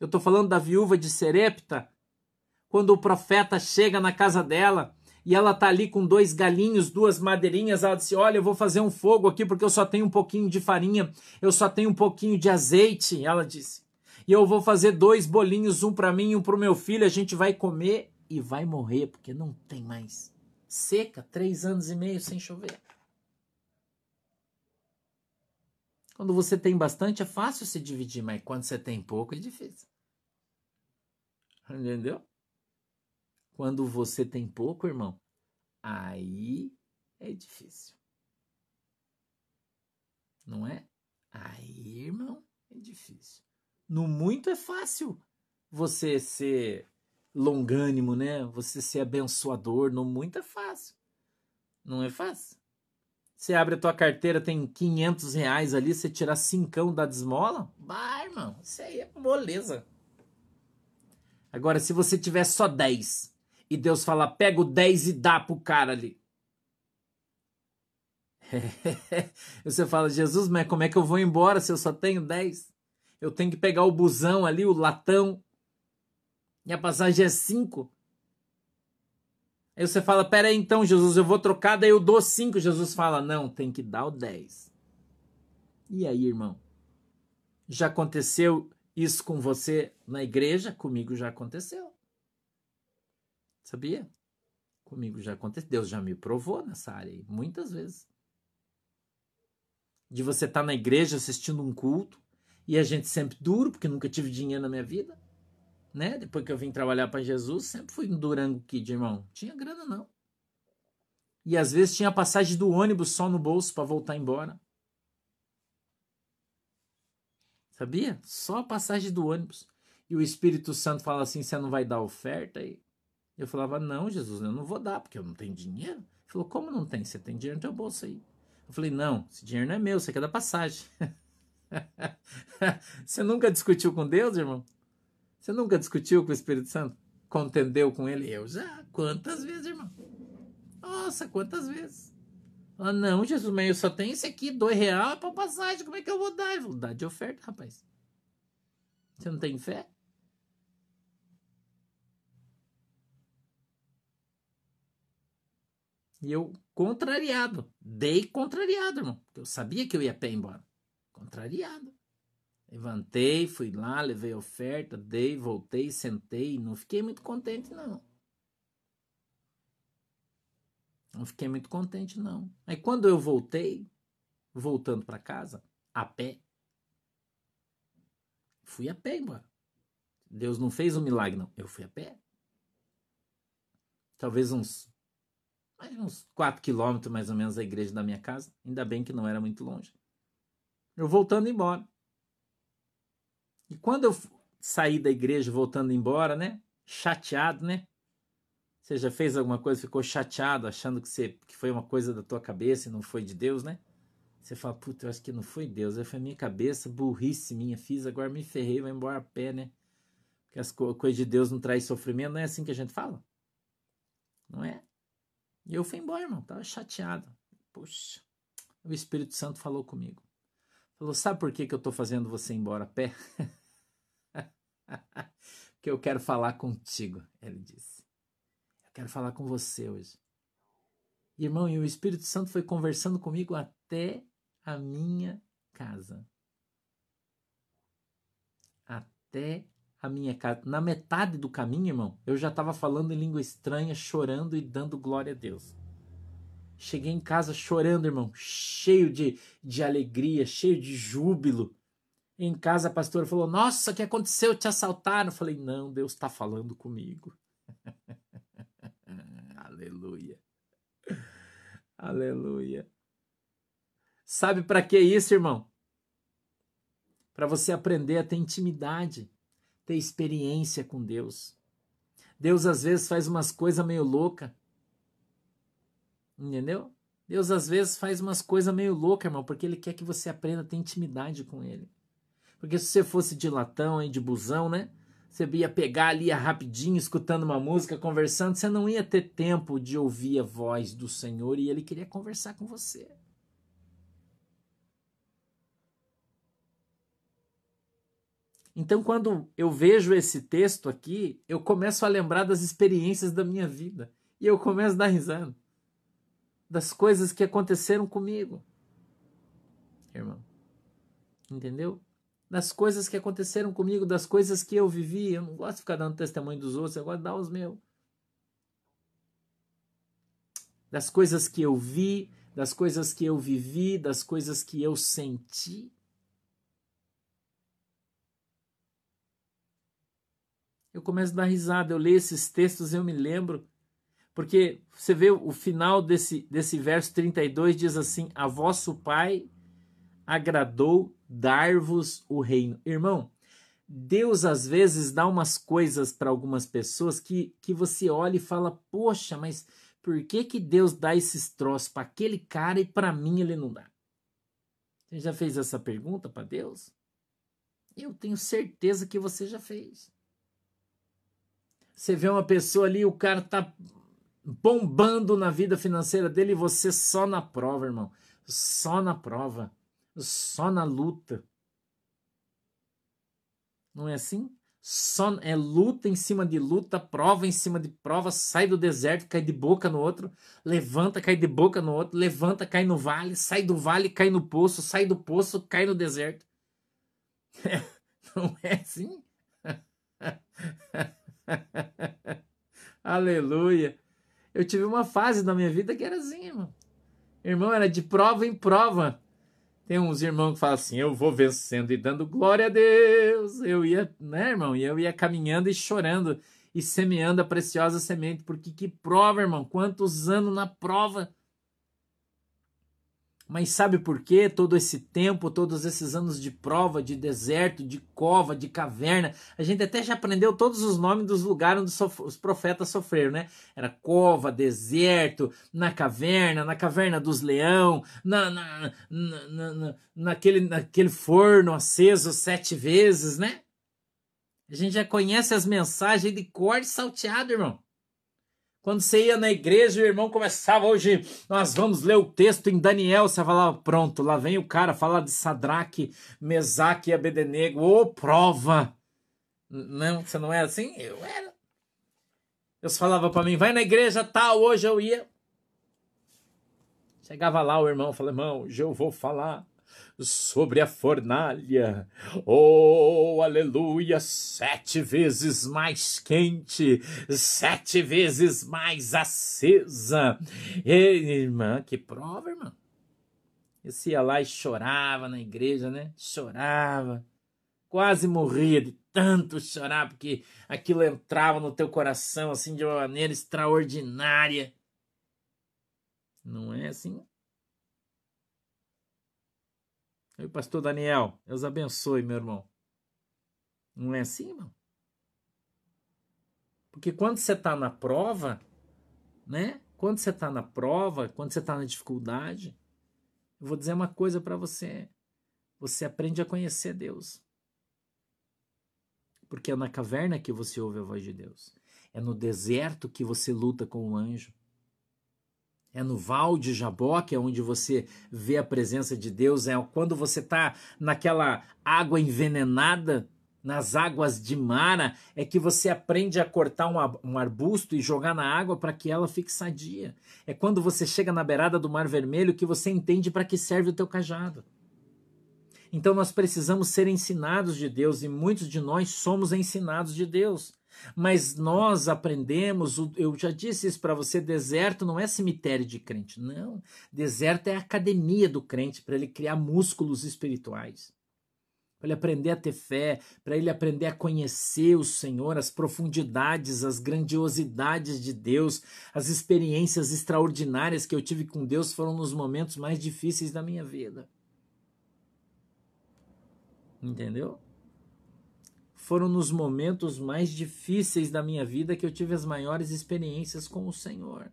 Eu estou falando da viúva de Serepta, quando o profeta chega na casa dela e ela tá ali com dois galinhos, duas madeirinhas, ela disse: "Olha, eu vou fazer um fogo aqui porque eu só tenho um pouquinho de farinha, eu só tenho um pouquinho de azeite", ela disse. "E eu vou fazer dois bolinhos, um para mim e um para o meu filho, a gente vai comer e vai morrer porque não tem mais. Seca, três anos e meio sem chover. Quando você tem bastante, é fácil se dividir, mas quando você tem pouco, é difícil. Entendeu? Quando você tem pouco, irmão, aí é difícil. Não é? difícil. No muito é fácil você ser longânimo, né? Você ser abençoador. No muito é fácil. Não é fácil. Você abre a tua carteira, tem 500 reais ali, você tirar cincão da desmola? Vai, irmão. Isso aí é moleza. Agora, se você tiver só 10 e Deus falar, pega o 10 e dá pro cara ali. você fala, Jesus, mas como é que eu vou embora se eu só tenho 10? Eu tenho que pegar o busão ali, o latão. E a passagem é 5. Aí você fala, pera aí então, Jesus, eu vou trocar, daí eu dou 5. Jesus fala, não, tem que dar o 10. E aí, irmão? Já aconteceu isso com você na igreja? Comigo já aconteceu. Sabia? Comigo já aconteceu. Deus já me provou nessa área aí, muitas vezes. De você estar tá na igreja assistindo um culto e a gente sempre duro, porque nunca tive dinheiro na minha vida né? Depois que eu vim trabalhar para Jesus, sempre fui um Durango Kid, irmão. Tinha grana não. E às vezes tinha passagem do ônibus só no bolso para voltar embora. Sabia? Só a passagem do ônibus. E o Espírito Santo fala assim: você não vai dar oferta? E eu falava: não, Jesus, eu não vou dar, porque eu não tenho dinheiro. Ele falou: como não tem? Você tem dinheiro no teu bolso aí. Eu falei: não, esse dinheiro não é meu, você quer da passagem. você nunca discutiu com Deus, irmão? Você nunca discutiu com o Espírito Santo? Contendeu com ele? Eu já. Quantas vezes, irmão? Nossa, quantas vezes? Ah, não, Jesus, mas eu só tenho esse aqui, dois reais para passagem. Como é que eu vou dar? Eu vou dar de oferta, rapaz. Você não tem fé? E eu, contrariado, dei contrariado, irmão. Eu sabia que eu ia pé embora. Contrariado. Levantei, fui lá, levei a oferta, dei, voltei, sentei. Não fiquei muito contente, não. Não fiquei muito contente, não. Aí quando eu voltei, voltando para casa, a pé, fui a pé embora. Deus não fez um milagre, não. Eu fui a pé. Talvez uns, uns 4 quilômetros mais ou menos da igreja da minha casa. Ainda bem que não era muito longe. Eu voltando embora. E quando eu saí da igreja voltando embora, né? Chateado, né? Você já fez alguma coisa, ficou chateado, achando que, você, que foi uma coisa da tua cabeça e não foi de Deus, né? Você fala, puta, eu acho que não foi Deus, foi minha cabeça, burrice minha, fiz, agora me ferrei, vou embora a pé, né? Porque as co coisas de Deus não traz sofrimento, não é assim que a gente fala? Não é? E eu fui embora, irmão, tava chateado. Poxa, o Espírito Santo falou comigo. Falou: Sabe por que, que eu estou fazendo você ir embora a pé? Porque eu quero falar contigo, ele disse. Eu quero falar com você hoje. Irmão, e o Espírito Santo foi conversando comigo até a minha casa. Até a minha casa. Na metade do caminho, irmão, eu já estava falando em língua estranha, chorando e dando glória a Deus. Cheguei em casa chorando, irmão, cheio de, de alegria, cheio de júbilo. Em casa a pastora falou: Nossa, o que aconteceu? Te assaltaram? Eu falei: Não, Deus está falando comigo. Aleluia. Aleluia. Sabe para que isso, irmão? Para você aprender a ter intimidade, ter experiência com Deus. Deus às vezes faz umas coisas meio loucas Entendeu? Deus às vezes faz umas coisas meio loucas, irmão, porque ele quer que você aprenda a ter intimidade com ele. Porque se você fosse de latão e de busão, né? Você ia pegar ali rapidinho, escutando uma música, conversando, você não ia ter tempo de ouvir a voz do Senhor e ele queria conversar com você. Então, quando eu vejo esse texto aqui, eu começo a lembrar das experiências da minha vida e eu começo a dar risada das coisas que aconteceram comigo. Irmão. Entendeu? Das coisas que aconteceram comigo, das coisas que eu vivi. Eu não gosto de ficar dando testemunho dos outros, eu gosto de dar os meus. Das coisas que eu vi, das coisas que eu vivi, das coisas que eu senti. Eu começo a dar risada, eu leio esses textos eu me lembro porque você vê o final desse, desse verso 32 diz assim: A vosso Pai agradou dar-vos o reino. Irmão, Deus às vezes dá umas coisas para algumas pessoas que, que você olha e fala: Poxa, mas por que, que Deus dá esses troços para aquele cara e para mim ele não dá? Você já fez essa pergunta para Deus? Eu tenho certeza que você já fez. Você vê uma pessoa ali, o cara tá bombando na vida financeira dele e você só na prova, irmão. Só na prova. Só na luta. Não é assim? Só é luta em cima de luta, prova em cima de prova, sai do deserto, cai de boca no outro, levanta, cai de boca no outro, levanta, cai no vale, sai do vale, cai no poço, sai do poço, cai no deserto. não é assim? Aleluia. Eu tive uma fase da minha vida que era assim, irmão. Irmão, era de prova em prova. Tem uns irmãos que falam assim: eu vou vencendo e dando glória a Deus. Eu ia, né, irmão? E eu ia caminhando e chorando e semeando a preciosa semente, porque que prova, irmão? Quantos anos na prova? Mas sabe por quê? Todo esse tempo, todos esses anos de prova, de deserto, de cova, de caverna, a gente até já aprendeu todos os nomes dos lugares onde os profetas sofreram, né? Era cova, deserto, na caverna, na caverna dos leão, na, na, na, na, naquele, naquele forno aceso sete vezes, né? A gente já conhece as mensagens de corte salteado, irmão. Quando você ia na igreja, o irmão começava hoje, nós vamos ler o texto em Daniel, você falava, pronto, lá vem o cara falar de Sadraque, Mesaque e Abednego, ô oh, prova! Não, você não é assim? Eu era. Deus falava para mim, vai na igreja tal, hoje eu ia. Chegava lá o irmão, falava, irmão, hoje eu vou falar sobre a fornalha. Oh, aleluia! Sete vezes mais quente, sete vezes mais acesa. E, irmã, que prova, irmã. Esse ia lá e chorava na igreja, né? Chorava. Quase morria de tanto chorar, porque aquilo entrava no teu coração assim de uma maneira extraordinária. Não é assim? Oi, pastor Daniel, Deus abençoe, meu irmão. Não é assim, irmão? Porque quando você está na prova, né? Quando você está na prova, quando você está na dificuldade, eu vou dizer uma coisa para você. Você aprende a conhecer Deus. Porque é na caverna que você ouve a voz de Deus. É no deserto que você luta com o anjo é no Val de Jaboque, é onde você vê a presença de Deus, é quando você está naquela água envenenada, nas águas de Mara, é que você aprende a cortar um arbusto e jogar na água para que ela fique sadia. É quando você chega na beirada do Mar Vermelho que você entende para que serve o teu cajado. Então nós precisamos ser ensinados de Deus e muitos de nós somos ensinados de Deus. Mas nós aprendemos, eu já disse isso para você, deserto não é cemitério de crente, não. Deserto é a academia do crente para ele criar músculos espirituais. Para ele aprender a ter fé, para ele aprender a conhecer o Senhor, as profundidades, as grandiosidades de Deus, as experiências extraordinárias que eu tive com Deus foram nos momentos mais difíceis da minha vida. Entendeu? Foram nos momentos mais difíceis da minha vida que eu tive as maiores experiências com o Senhor.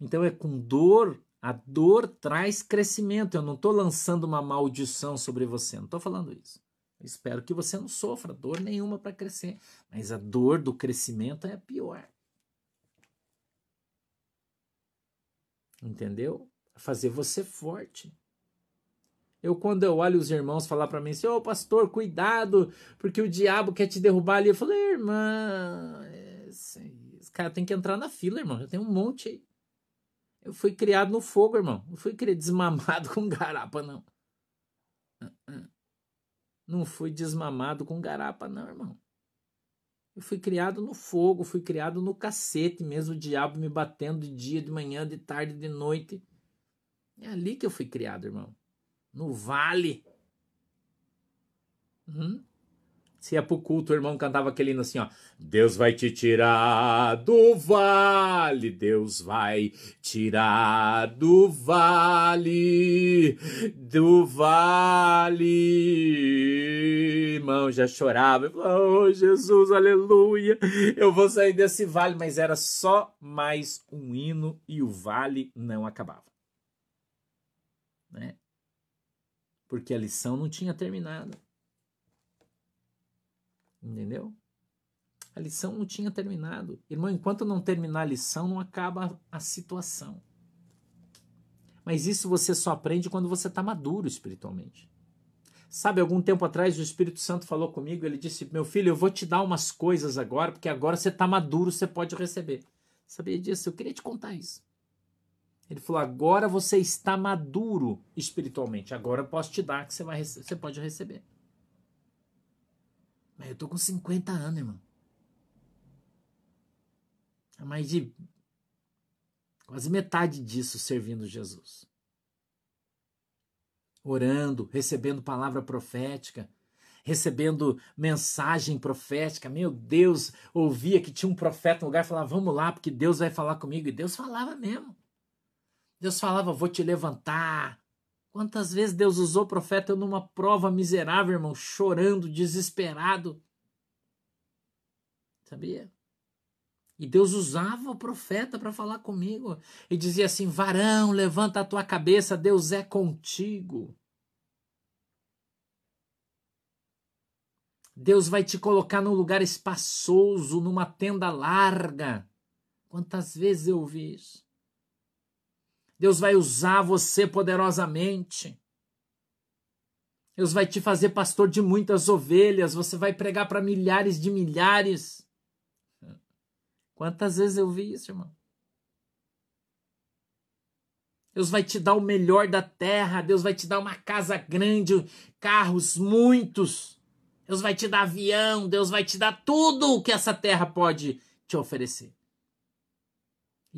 Então é com dor, a dor traz crescimento. Eu não estou lançando uma maldição sobre você, não estou falando isso. Eu espero que você não sofra dor nenhuma para crescer, mas a dor do crescimento é a pior. Entendeu? Fazer você forte. Eu, quando eu olho os irmãos falar para mim assim, ô oh, pastor, cuidado, porque o diabo quer te derrubar ali. Eu falei, irmã, esse cara tem que entrar na fila, irmão. Já tem um monte aí. Eu fui criado no fogo, irmão. Não fui desmamado com garapa, não. Não fui desmamado com garapa, não, irmão. Eu fui criado no fogo, fui criado no cacete mesmo, o diabo me batendo de dia, de manhã, de tarde, de noite. É ali que eu fui criado, irmão no vale. Hum? Se ia pro culto, o irmão cantava aquele hino assim, ó. Deus vai te tirar do vale, Deus vai tirar do vale, do vale. Irmão, já chorava. Oh, Jesus, aleluia. Eu vou sair desse vale, mas era só mais um hino e o vale não acabava. Né? Porque a lição não tinha terminado. Entendeu? A lição não tinha terminado. Irmão, enquanto não terminar a lição, não acaba a situação. Mas isso você só aprende quando você está maduro espiritualmente. Sabe, algum tempo atrás o Espírito Santo falou comigo, ele disse: Meu filho, eu vou te dar umas coisas agora, porque agora você está maduro, você pode receber. Sabia disso? Eu queria te contar isso. Ele falou: Agora você está maduro espiritualmente, agora eu posso te dar que você, vai, você pode receber. Mas eu tô com 50 anos, irmão. É mais de quase metade disso servindo Jesus. Orando, recebendo palavra profética, recebendo mensagem profética. Meu Deus, ouvia que tinha um profeta no lugar e falava: Vamos lá, porque Deus vai falar comigo. E Deus falava mesmo. Deus falava: Vou te levantar. Quantas vezes Deus usou o profeta numa prova miserável, irmão, chorando, desesperado. Sabia? E Deus usava o profeta para falar comigo. E dizia assim: varão, levanta a tua cabeça, Deus é contigo. Deus vai te colocar num lugar espaçoso, numa tenda larga. Quantas vezes eu ouvi isso? Deus vai usar você poderosamente. Deus vai te fazer pastor de muitas ovelhas. Você vai pregar para milhares de milhares. Quantas vezes eu vi isso, irmão? Deus vai te dar o melhor da terra, Deus vai te dar uma casa grande, carros muitos. Deus vai te dar avião, Deus vai te dar tudo o que essa terra pode te oferecer.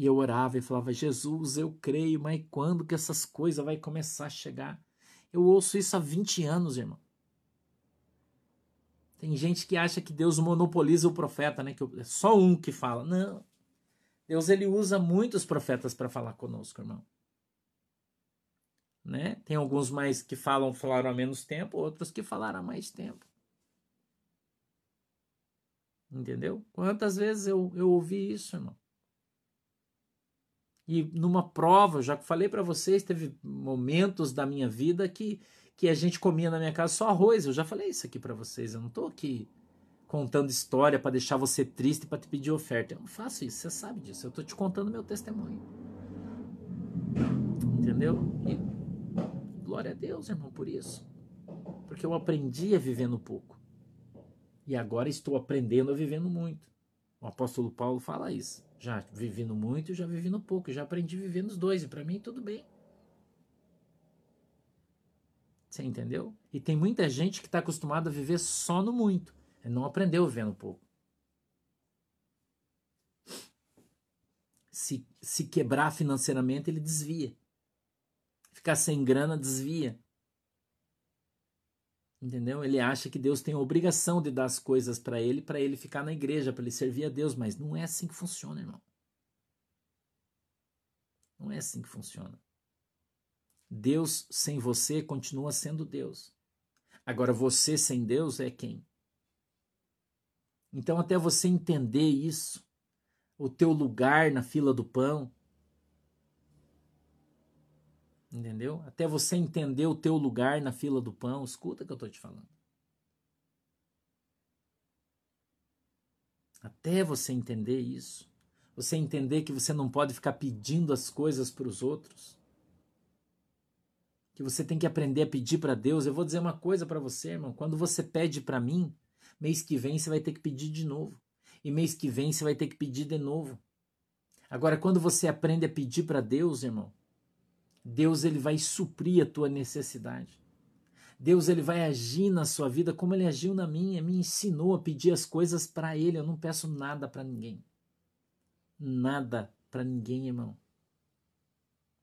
E eu orava e falava: Jesus, eu creio, mas quando que essas coisas vai começar a chegar? Eu ouço isso há 20 anos, irmão. Tem gente que acha que Deus monopoliza o profeta, né? Que é só um que fala. Não. Deus ele usa muitos profetas para falar conosco, irmão. Né? Tem alguns mais que falam falaram há menos tempo, outros que falaram há mais tempo. Entendeu? Quantas vezes eu, eu ouvi isso, irmão? E numa prova, já falei para vocês, teve momentos da minha vida que que a gente comia na minha casa só arroz. Eu já falei isso aqui para vocês. Eu não tô aqui contando história para deixar você triste para te pedir oferta. Eu não faço isso, você sabe disso. Eu tô te contando meu testemunho. Entendeu? E glória a Deus, irmão, por isso. Porque eu aprendi a viver no pouco. E agora estou aprendendo a viver no muito. O apóstolo Paulo fala isso. Já vivi no muito e já vivi no pouco. Já aprendi a viver nos dois. E para mim tudo bem. Você entendeu? E tem muita gente que está acostumada a viver só no muito. Ele não aprendeu vivendo pouco. Se, se quebrar financeiramente, ele desvia. Ficar sem grana, desvia. Entendeu? Ele acha que Deus tem a obrigação de dar as coisas para ele, para ele ficar na igreja, para ele servir a Deus, mas não é assim que funciona, irmão. Não é assim que funciona. Deus sem você continua sendo Deus. Agora, você sem Deus é quem? Então, até você entender isso, o teu lugar na fila do pão, entendeu? Até você entender o teu lugar na fila do pão, escuta o que eu estou te falando. Até você entender isso, você entender que você não pode ficar pedindo as coisas para os outros que você tem que aprender a pedir para Deus. Eu vou dizer uma coisa para você, irmão. Quando você pede para mim, mês que vem você vai ter que pedir de novo. E mês que vem você vai ter que pedir de novo. Agora, quando você aprende a pedir para Deus, irmão, Deus ele vai suprir a tua necessidade. Deus ele vai agir na sua vida como ele agiu na minha, me ensinou a pedir as coisas para ele. Eu não peço nada para ninguém. Nada para ninguém, irmão.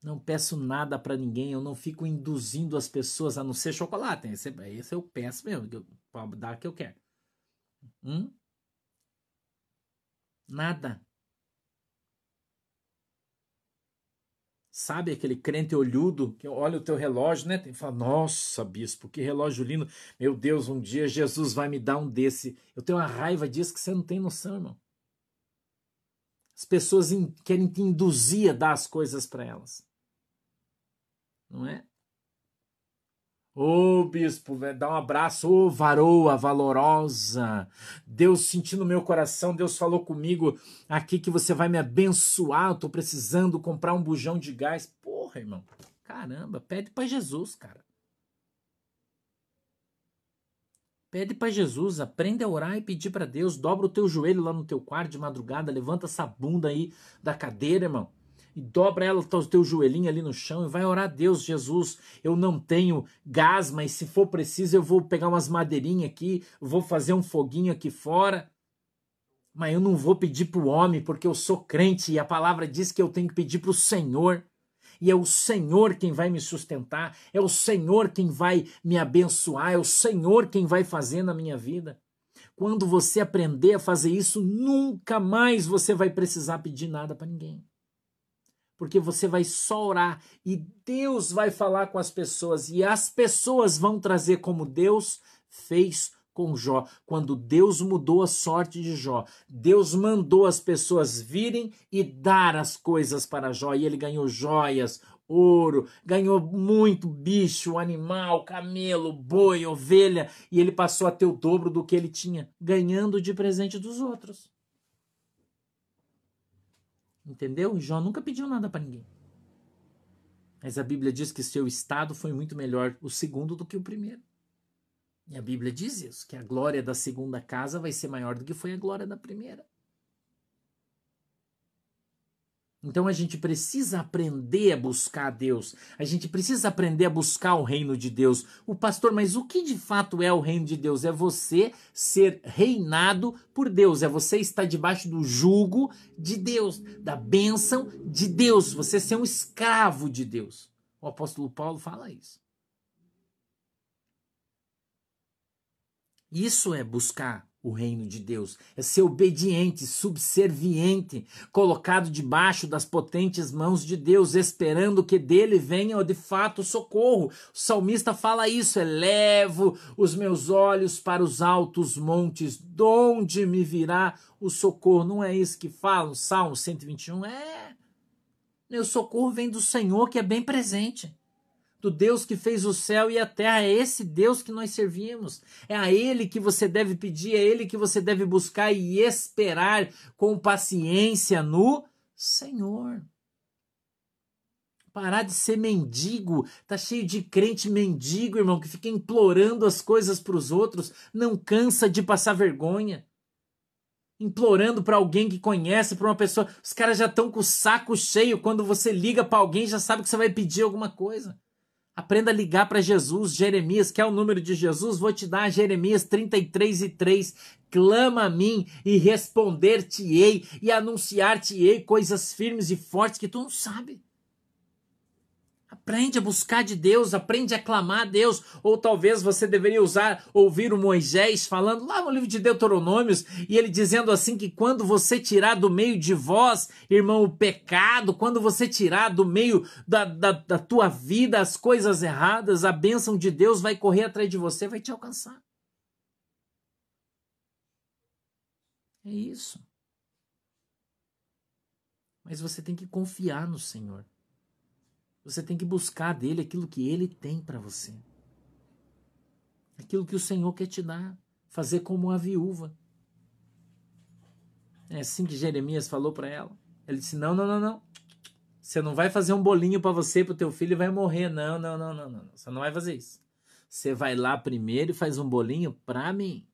Não peço nada para ninguém, eu não fico induzindo as pessoas a não ser chocolate. Esse, esse eu peço mesmo, pode dar que eu quero. Hum? Nada. Sabe aquele crente olhudo que olha o teu relógio, né? Tem que falar: Nossa, bispo, que relógio lindo. Meu Deus, um dia Jesus vai me dar um desse. Eu tenho uma raiva disso que você não tem noção, irmão. As pessoas querem te induzir a dar as coisas para elas. Não é? Ô oh, bispo, dá um abraço, ô oh, varoa valorosa. Deus sentiu no meu coração, Deus falou comigo aqui que você vai me abençoar. Eu tô precisando comprar um bujão de gás. Porra, irmão. Caramba, pede para Jesus, cara. Pede para Jesus, aprende a orar e pedir para Deus. Dobra o teu joelho lá no teu quarto de madrugada, levanta essa bunda aí da cadeira, irmão. E dobra ela o teu joelhinho ali no chão e vai orar a Deus, Jesus. Eu não tenho gás, mas se for preciso eu vou pegar umas madeirinhas aqui, vou fazer um foguinho aqui fora. Mas eu não vou pedir para o homem, porque eu sou crente e a palavra diz que eu tenho que pedir para o Senhor e é o Senhor quem vai me sustentar, é o Senhor quem vai me abençoar, é o Senhor quem vai fazer na minha vida. Quando você aprender a fazer isso, nunca mais você vai precisar pedir nada para ninguém. Porque você vai só orar e Deus vai falar com as pessoas e as pessoas vão trazer como Deus fez com Jó, quando Deus mudou a sorte de Jó. Deus mandou as pessoas virem e dar as coisas para Jó, e ele ganhou joias, ouro, ganhou muito bicho, animal, camelo, boi, ovelha, e ele passou a ter o dobro do que ele tinha, ganhando de presente dos outros. Entendeu? Jó nunca pediu nada para ninguém. Mas a Bíblia diz que seu estado foi muito melhor o segundo do que o primeiro. E a Bíblia diz isso, que a glória da segunda casa vai ser maior do que foi a glória da primeira. Então a gente precisa aprender a buscar Deus. A gente precisa aprender a buscar o reino de Deus. O pastor, mas o que de fato é o reino de Deus? É você ser reinado por Deus. É você estar debaixo do jugo de Deus, da bênção de Deus. Você ser um escravo de Deus. O apóstolo Paulo fala isso. Isso é buscar o reino de Deus, é ser obediente, subserviente, colocado debaixo das potentes mãos de Deus, esperando que dele venha de fato socorro. O salmista fala isso: elevo os meus olhos para os altos montes, de onde me virá o socorro? Não é isso que fala o Salmo 121? É. Meu socorro vem do Senhor que é bem presente do Deus que fez o céu e a terra. É esse Deus que nós servimos. É a Ele que você deve pedir, é Ele que você deve buscar e esperar com paciência no Senhor. Parar de ser mendigo. Tá cheio de crente mendigo, irmão, que fica implorando as coisas para os outros, não cansa de passar vergonha. Implorando para alguém que conhece, para uma pessoa. Os caras já estão com o saco cheio. Quando você liga para alguém, já sabe que você vai pedir alguma coisa. Aprenda a ligar para Jesus, Jeremias, que é o número de Jesus, vou te dar Jeremias 33 e 3. Clama a mim e responder-te-ei e anunciar-te-ei coisas firmes e fortes que tu não sabe. Aprende a buscar de Deus, aprende a clamar a Deus. Ou talvez você deveria usar, ouvir o Moisés falando lá no livro de Deuteronômios, e ele dizendo assim: que quando você tirar do meio de vós, irmão, o pecado, quando você tirar do meio da, da, da tua vida as coisas erradas, a bênção de Deus vai correr atrás de você, vai te alcançar. É isso. Mas você tem que confiar no Senhor. Você tem que buscar dele aquilo que ele tem para você. Aquilo que o Senhor quer te dar. Fazer como a viúva. É assim que Jeremias falou para ela. Ele disse: Não, não, não, não. Você não vai fazer um bolinho para você, para o teu filho e vai morrer. Não, não, não, não, não. Você não vai fazer isso. Você vai lá primeiro e faz um bolinho para mim.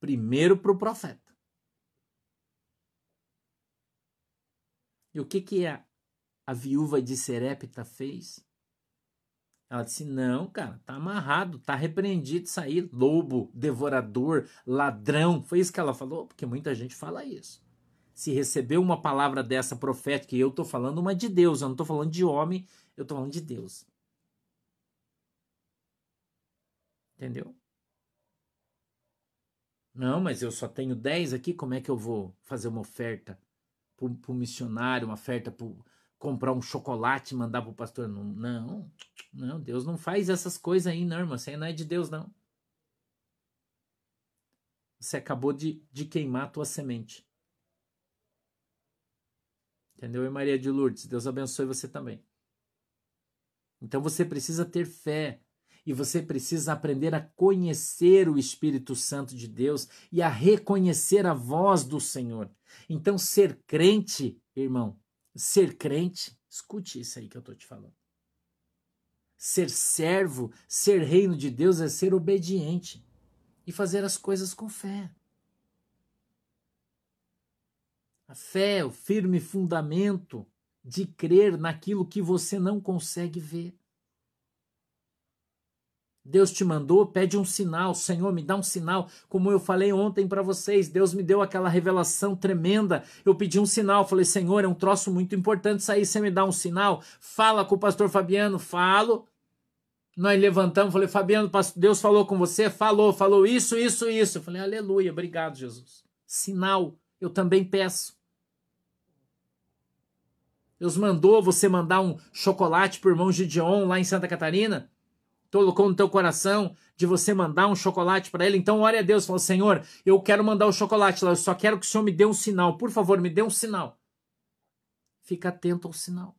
Primeiro para o profeta. E o que, que é a viúva de Serepta fez? Ela disse: Não, cara, tá amarrado, tá repreendido sair, lobo, devorador, ladrão. Foi isso que ela falou, porque muita gente fala isso. Se recebeu uma palavra dessa profética, e eu tô falando uma de Deus, eu não tô falando de homem, eu tô falando de Deus. Entendeu? Não, mas eu só tenho 10 aqui, como é que eu vou fazer uma oferta para o missionário, uma oferta para comprar um chocolate e mandar para o pastor? Não, não, não, Deus não faz essas coisas aí, não, irmão. Aí não é de Deus, não. Você acabou de, de queimar a tua semente. Entendeu? E Maria de Lourdes, Deus abençoe você também. Então você precisa ter fé e você precisa aprender a conhecer o Espírito Santo de Deus e a reconhecer a voz do Senhor. Então, ser crente, irmão, ser crente, escute isso aí que eu estou te falando. Ser servo, ser reino de Deus é ser obediente e fazer as coisas com fé. A fé é o firme fundamento de crer naquilo que você não consegue ver. Deus te mandou, pede um sinal. Senhor, me dá um sinal. Como eu falei ontem para vocês, Deus me deu aquela revelação tremenda. Eu pedi um sinal. Falei, Senhor, é um troço muito importante aí. Você me dá um sinal? Fala com o pastor Fabiano. Falo. Nós levantamos. Falei, Fabiano, Deus falou com você? Falou, falou isso, isso, isso. Eu falei, aleluia, obrigado, Jesus. Sinal, eu também peço. Deus mandou você mandar um chocolate pro irmão Gideon lá em Santa Catarina? Colocou no teu coração de você mandar um chocolate para ele? Então ore a Deus, fala, Senhor, eu quero mandar o chocolate lá, eu só quero que o Senhor me dê um sinal. Por favor, me dê um sinal. Fica atento ao sinal.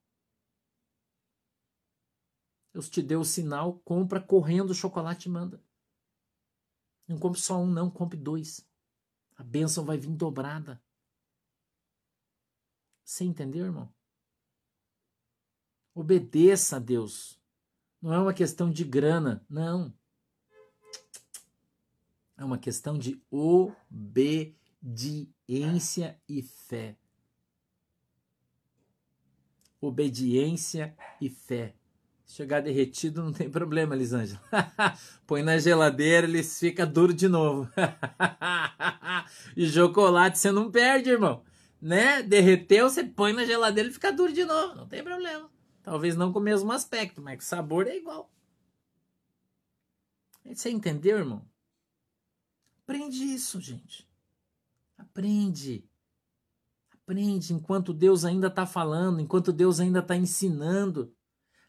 Deus te deu o sinal, compra correndo o chocolate e manda. Não compre só um, não, compre dois. A bênção vai vir dobrada. Você entendeu, irmão? Obedeça a Deus. Não é uma questão de grana, não. É uma questão de obediência e fé. Obediência e fé. Chegar derretido não tem problema, Lisângela. Põe na geladeira, ele fica duro de novo. e chocolate você não perde, irmão. Né? Derreteu, você põe na geladeira e fica duro de novo. Não tem problema. Talvez não com o mesmo aspecto, mas o sabor é igual. Você entendeu, irmão? Aprende isso, gente. Aprende. Aprende enquanto Deus ainda está falando, enquanto Deus ainda está ensinando.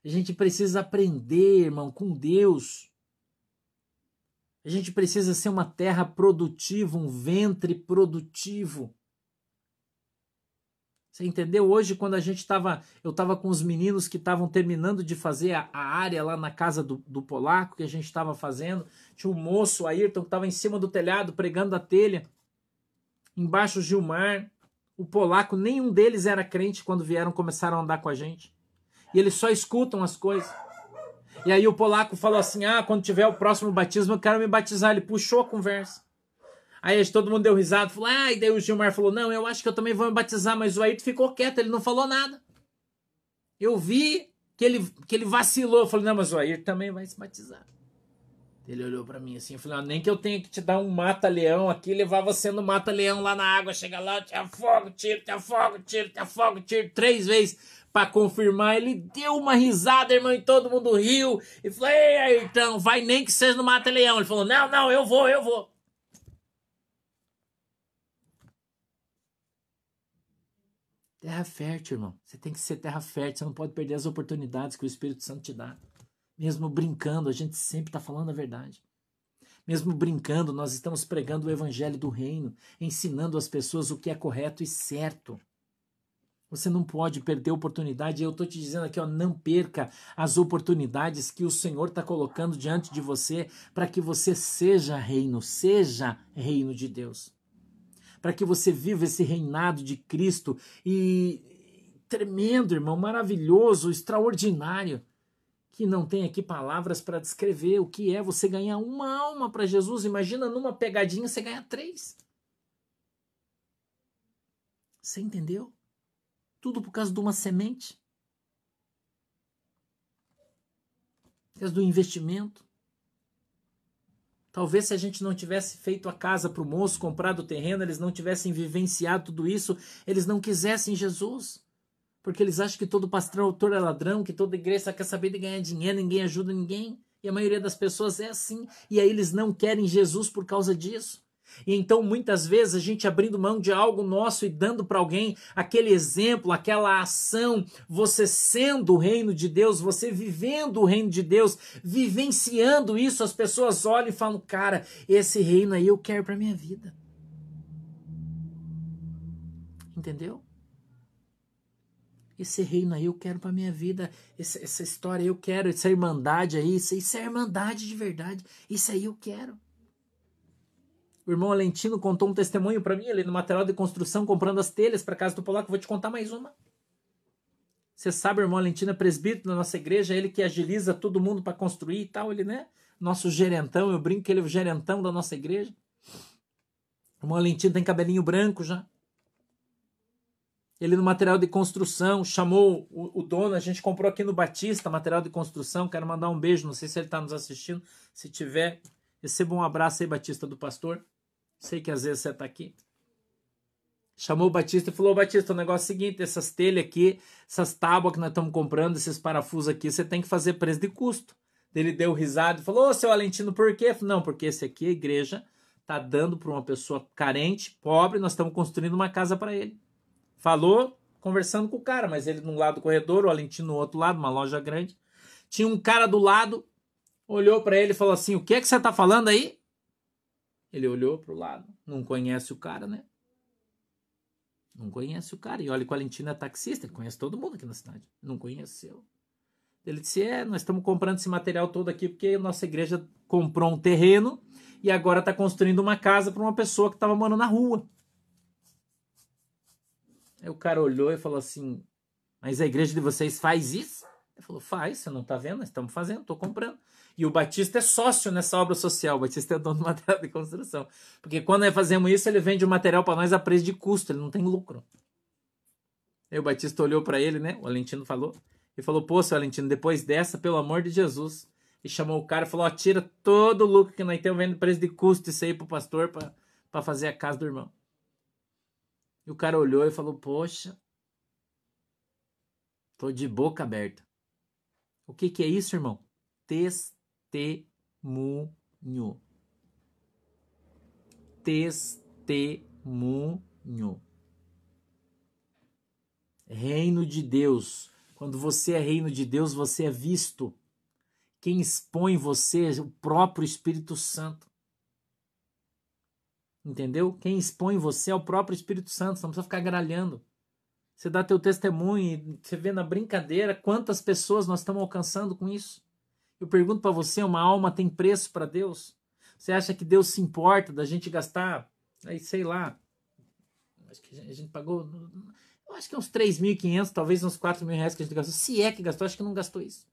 A gente precisa aprender, irmão, com Deus. A gente precisa ser uma terra produtiva, um ventre produtivo. Você entendeu? Hoje, quando a gente estava. Eu estava com os meninos que estavam terminando de fazer a, a, área lá na casa do, do polaco que a gente estava fazendo. Tinha um moço, Ayrton, que estava em cima do telhado pregando a telha. Embaixo, Gilmar. O polaco, nenhum deles era crente quando vieram começaram a andar com a gente. E eles só escutam as coisas. E aí o polaco falou assim: Ah, quando tiver o próximo batismo, eu quero me batizar. Ele puxou a conversa. Aí todo mundo deu risada, falou, ah, e daí o Gilmar falou, não, eu acho que eu também vou me batizar, mas o Ayrton ficou quieto, ele não falou nada. Eu vi que ele, que ele vacilou, eu falei, não, mas o Ayrton também vai se batizar. Ele olhou para mim assim, eu falei, ah, nem que eu tenha que te dar um mata-leão aqui, levar você no mata-leão lá na água, chega lá, te afogo, tiro, te afogo, tiro, te afogo, tiro, três vezes para confirmar. Ele deu uma risada, irmão, e todo mundo riu. E falou, ei, Ayrton, vai nem que seja no mata-leão. Ele falou, não, não, eu vou, eu vou. Terra fértil, irmão. Você tem que ser terra fértil. Você não pode perder as oportunidades que o Espírito Santo te dá. Mesmo brincando, a gente sempre está falando a verdade. Mesmo brincando, nós estamos pregando o evangelho do reino, ensinando as pessoas o que é correto e certo. Você não pode perder oportunidade. Eu estou te dizendo aqui, ó, não perca as oportunidades que o Senhor está colocando diante de você para que você seja reino, seja reino de Deus para que você viva esse reinado de Cristo e tremendo, irmão, maravilhoso, extraordinário, que não tem aqui palavras para descrever o que é você ganhar uma alma para Jesus. Imagina numa pegadinha você ganhar três. Você entendeu? Tudo por causa de uma semente. Por causa do investimento. Talvez se a gente não tivesse feito a casa para o moço, comprado o terreno, eles não tivessem vivenciado tudo isso, eles não quisessem Jesus. Porque eles acham que todo pastor autor é ladrão, que toda igreja quer saber de ganhar dinheiro, ninguém ajuda ninguém. E a maioria das pessoas é assim. E aí eles não querem Jesus por causa disso. E então, muitas vezes, a gente abrindo mão de algo nosso e dando para alguém aquele exemplo, aquela ação, você sendo o reino de Deus, você vivendo o reino de Deus, vivenciando isso, as pessoas olham e falam: Cara, esse reino aí eu quero para minha vida. Entendeu? Esse reino aí eu quero para minha vida, essa, essa, história eu quero, essa irmandade aí, isso, isso é irmandade de verdade, isso aí eu quero. O irmão Alentino contou um testemunho para mim, ele no material de construção, comprando as telhas para casa do Polaco. Vou te contar mais uma. Você sabe, o irmão Alentino é presbítero da nossa igreja, ele que agiliza todo mundo para construir e tal, ele, né? Nosso gerentão, eu brinco que ele é o gerentão da nossa igreja. O irmão Alentino tem cabelinho branco já. Ele no material de construção chamou o, o, dono, a gente comprou aqui no Batista material de construção. Quero mandar um beijo, não sei se ele está nos assistindo. Se tiver, receba um abraço aí, Batista do Pastor. Sei que às vezes você está aqui. Chamou o Batista e falou: Batista, o negócio é o seguinte: essas telhas aqui, essas tábuas que nós estamos comprando, esses parafusos aqui, você tem que fazer preço de custo. Ele deu risada e falou: Ô, seu Valentino, por quê? Falei, Não, porque esse aqui, a igreja, está dando para uma pessoa carente, pobre, nós estamos construindo uma casa para ele. Falou, conversando com o cara, mas ele num lado do corredor, o Valentino no outro lado, uma loja grande. Tinha um cara do lado, olhou para ele e falou assim: O que é que você está falando aí? Ele olhou para o lado, não conhece o cara, né? Não conhece o cara. E olha o Valentino é taxista, ele conhece todo mundo aqui na cidade. Não conheceu. Ele disse: É, nós estamos comprando esse material todo aqui porque nossa igreja comprou um terreno e agora está construindo uma casa para uma pessoa que estava morando na rua. Aí o cara olhou e falou assim: Mas a igreja de vocês faz isso? Ele falou: Faz, você não está vendo? Nós estamos fazendo, estou comprando. E o Batista é sócio nessa obra social. O Batista é dono do material de construção. Porque quando fazemos isso, ele vende o material para nós a preço de custo, ele não tem lucro. Aí o Batista olhou para ele, né? O Valentino falou. E falou: Pô, seu Valentino, depois dessa, pelo amor de Jesus. E chamou o cara e falou: Ó, tira todo o lucro que nós temos vendo preço de custo isso aí pro pastor para fazer a casa do irmão. E o cara olhou e falou: Poxa, tô de boca aberta. O que, que é isso, irmão? Testemunho. Testemunho. Reino de Deus. Quando você é reino de Deus, você é visto. Quem expõe você é o próprio Espírito Santo. Entendeu? Quem expõe você é o próprio Espírito Santo, você não precisa ficar gralhando. Você dá teu testemunho e você vê na brincadeira quantas pessoas nós estamos alcançando com isso. Eu pergunto para você, uma alma tem preço para Deus? Você acha que Deus se importa da gente gastar, aí sei lá, acho que a gente pagou, eu acho que uns 3.500, talvez uns 4 mil reais que a gente gastou. Se é que gastou, acho que não gastou isso.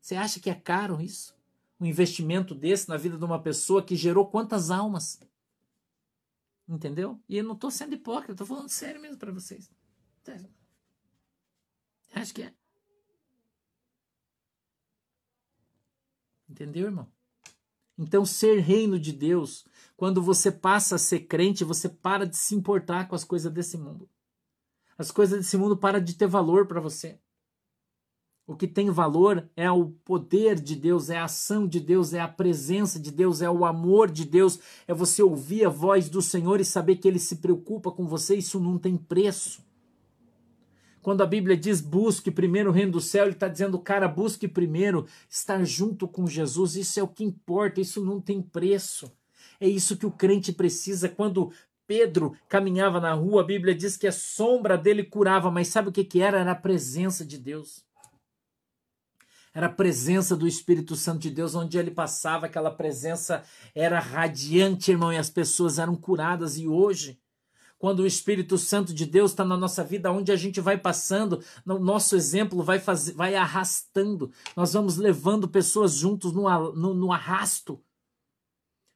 Você acha que é caro isso? Um investimento desse na vida de uma pessoa que gerou quantas almas? Entendeu? E eu não estou sendo hipócrita, estou falando sério mesmo para vocês. Acho que é. Entendeu, irmão? Então, ser reino de Deus, quando você passa a ser crente, você para de se importar com as coisas desse mundo. As coisas desse mundo param de ter valor para você. O que tem valor é o poder de Deus, é a ação de Deus, é a presença de Deus, é o amor de Deus, é você ouvir a voz do Senhor e saber que Ele se preocupa com você. Isso não tem preço. Quando a Bíblia diz busque primeiro o reino do céu, ele está dizendo, cara, busque primeiro estar junto com Jesus. Isso é o que importa, isso não tem preço. É isso que o crente precisa. Quando Pedro caminhava na rua, a Bíblia diz que a sombra dele curava, mas sabe o que, que era? Era a presença de Deus. Era a presença do Espírito Santo de Deus, onde ele passava, aquela presença era radiante, irmão, e as pessoas eram curadas. E hoje, quando o Espírito Santo de Deus está na nossa vida, onde a gente vai passando, o nosso exemplo vai, fazer, vai arrastando, nós vamos levando pessoas juntos no, no, no arrasto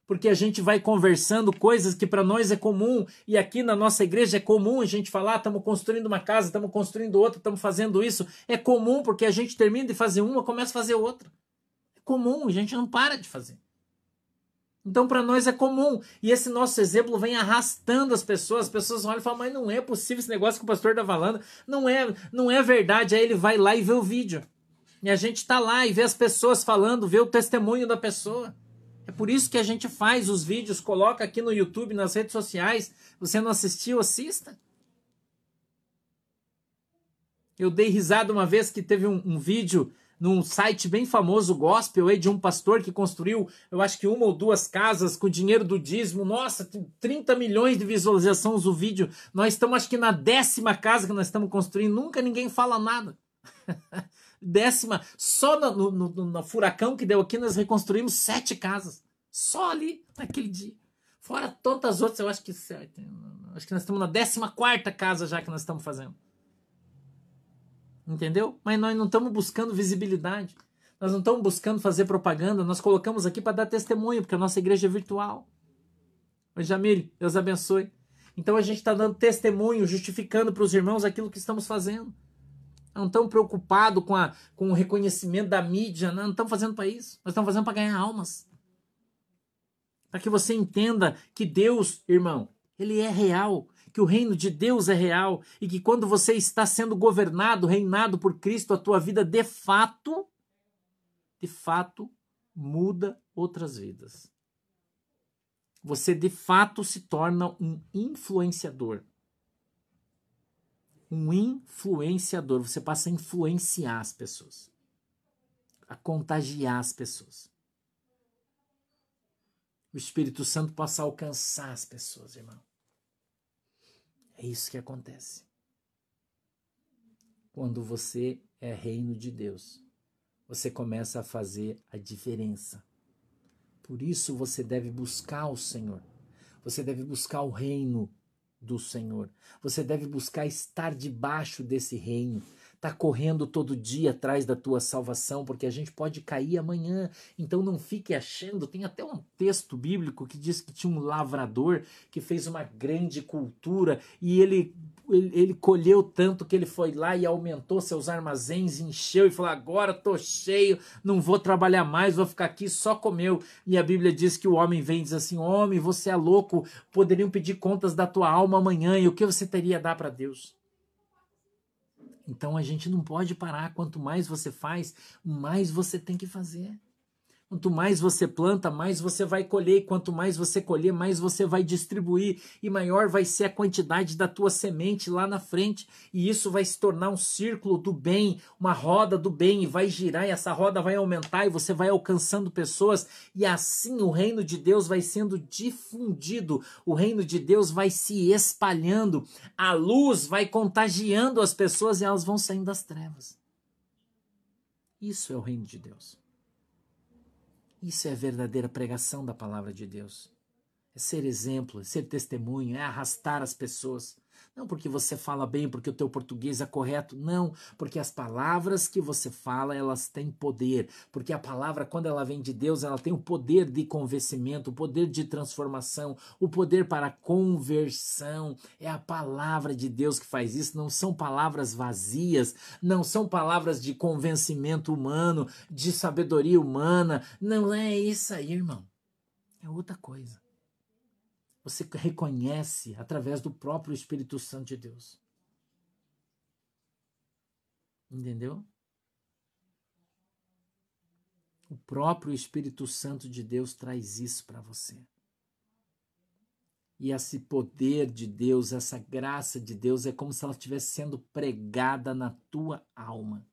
porque a gente vai conversando coisas que para nós é comum e aqui na nossa igreja é comum a gente falar, estamos construindo uma casa, estamos construindo outra, estamos fazendo isso. É comum porque a gente termina de fazer uma, começa a fazer outra. É comum, a gente não para de fazer. Então para nós é comum e esse nosso exemplo vem arrastando as pessoas. As pessoas olham e falam: "Mas não é possível esse negócio que o pastor está falando. Não é, não é verdade". Aí ele vai lá e vê o vídeo. E a gente está lá e vê as pessoas falando, vê o testemunho da pessoa. É por isso que a gente faz os vídeos, coloca aqui no YouTube, nas redes sociais. Você não assistiu, assista. Eu dei risada uma vez que teve um, um vídeo num site bem famoso gospel aí de um pastor que construiu, eu acho que uma ou duas casas com dinheiro do dízimo. Nossa, 30 milhões de visualizações o vídeo. Nós estamos acho que na décima casa que nós estamos construindo, nunca ninguém fala nada. décima, só no, no, no, no furacão que deu aqui nós reconstruímos sete casas. Só ali naquele dia. Fora tantas outras, eu acho que acho que nós estamos na décima quarta casa já que nós estamos fazendo. Entendeu? Mas nós não estamos buscando visibilidade. Nós não estamos buscando fazer propaganda. Nós colocamos aqui para dar testemunho, porque a nossa igreja é virtual. Mas Jamile, Deus abençoe. Então a gente está dando testemunho, justificando para os irmãos aquilo que estamos fazendo. Não estamos preocupados com, a, com o reconhecimento da mídia. Não, não estamos fazendo para isso. Nós estamos fazendo para ganhar almas. Para que você entenda que Deus, irmão, ele é real que o reino de Deus é real e que quando você está sendo governado, reinado por Cristo, a tua vida de fato, de fato, muda outras vidas. Você de fato se torna um influenciador. Um influenciador. Você passa a influenciar as pessoas, a contagiar as pessoas. O Espírito Santo possa alcançar as pessoas, irmão. É isso que acontece. Quando você é reino de Deus, você começa a fazer a diferença. Por isso você deve buscar o Senhor. Você deve buscar o reino do Senhor. Você deve buscar estar debaixo desse reino está correndo todo dia atrás da tua salvação, porque a gente pode cair amanhã. Então não fique achando. Tem até um texto bíblico que diz que tinha um lavrador que fez uma grande cultura e ele, ele, ele colheu tanto que ele foi lá e aumentou seus armazéns, encheu e falou: agora estou cheio, não vou trabalhar mais, vou ficar aqui só comeu. E a Bíblia diz que o homem vem e diz assim: homem, você é louco, poderiam pedir contas da tua alma amanhã e o que você teria a dar para Deus? Então a gente não pode parar. Quanto mais você faz, mais você tem que fazer. Quanto mais você planta, mais você vai colher. E quanto mais você colher, mais você vai distribuir. E maior vai ser a quantidade da tua semente lá na frente. E isso vai se tornar um círculo do bem, uma roda do bem. E vai girar, e essa roda vai aumentar. E você vai alcançando pessoas. E assim o reino de Deus vai sendo difundido. O reino de Deus vai se espalhando. A luz vai contagiando as pessoas e elas vão saindo das trevas. Isso é o reino de Deus. Isso é a verdadeira pregação da palavra de Deus. É ser exemplo, é ser testemunho, é arrastar as pessoas. Não porque você fala bem, porque o teu português é correto, não, porque as palavras que você fala, elas têm poder, porque a palavra quando ela vem de Deus, ela tem o poder de convencimento, o poder de transformação, o poder para conversão. É a palavra de Deus que faz isso, não são palavras vazias, não são palavras de convencimento humano, de sabedoria humana, não é isso aí, irmão. É outra coisa você reconhece através do próprio Espírito Santo de Deus. Entendeu? O próprio Espírito Santo de Deus traz isso para você. E esse poder de Deus, essa graça de Deus, é como se ela estivesse sendo pregada na tua alma.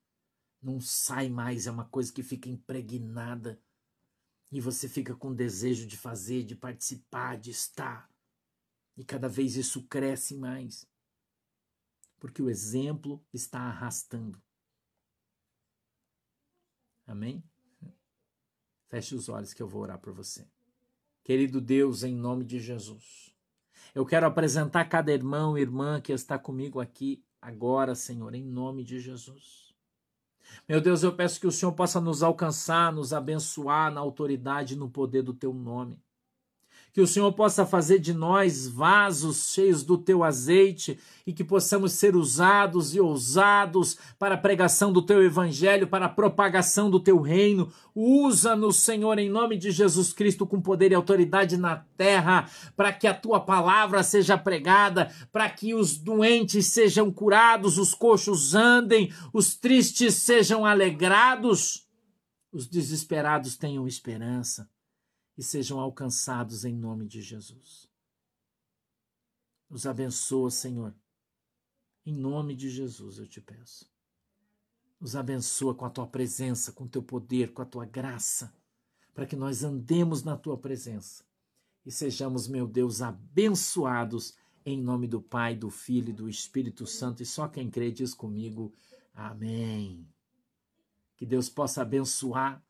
Não sai mais, é uma coisa que fica impregnada e você fica com desejo de fazer, de participar, de estar. E cada vez isso cresce mais. Porque o exemplo está arrastando. Amém? Feche os olhos que eu vou orar por você. Querido Deus, em nome de Jesus, eu quero apresentar cada irmão e irmã que está comigo aqui agora, Senhor, em nome de Jesus. Meu Deus, eu peço que o Senhor possa nos alcançar, nos abençoar na autoridade e no poder do teu nome que o Senhor possa fazer de nós vasos cheios do teu azeite e que possamos ser usados e ousados para a pregação do teu evangelho, para a propagação do teu reino. Usa-nos, Senhor, em nome de Jesus Cristo, com poder e autoridade na terra, para que a tua palavra seja pregada, para que os doentes sejam curados, os coxos andem, os tristes sejam alegrados, os desesperados tenham esperança e sejam alcançados em nome de Jesus. Nos abençoa, Senhor. Em nome de Jesus eu te peço. Nos abençoa com a tua presença, com o teu poder, com a tua graça, para que nós andemos na tua presença e sejamos, meu Deus, abençoados em nome do Pai, do Filho e do Espírito Santo. E só quem crê diz comigo: Amém. Que Deus possa abençoar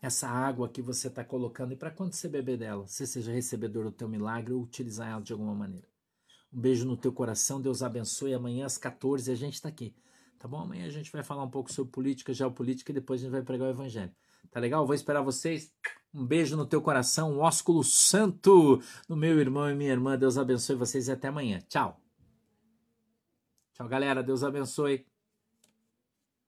essa água que você está colocando e para quando você beber dela, você seja recebedor do teu milagre ou utilizar ela de alguma maneira. Um beijo no teu coração, Deus abençoe. Amanhã às 14 a gente está aqui, tá bom? Amanhã a gente vai falar um pouco sobre política, geopolítica e depois a gente vai pregar o evangelho. Tá legal? Vou esperar vocês. Um beijo no teu coração, um ósculo santo no meu irmão e minha irmã. Deus abençoe vocês e até amanhã. Tchau. Tchau, galera. Deus abençoe.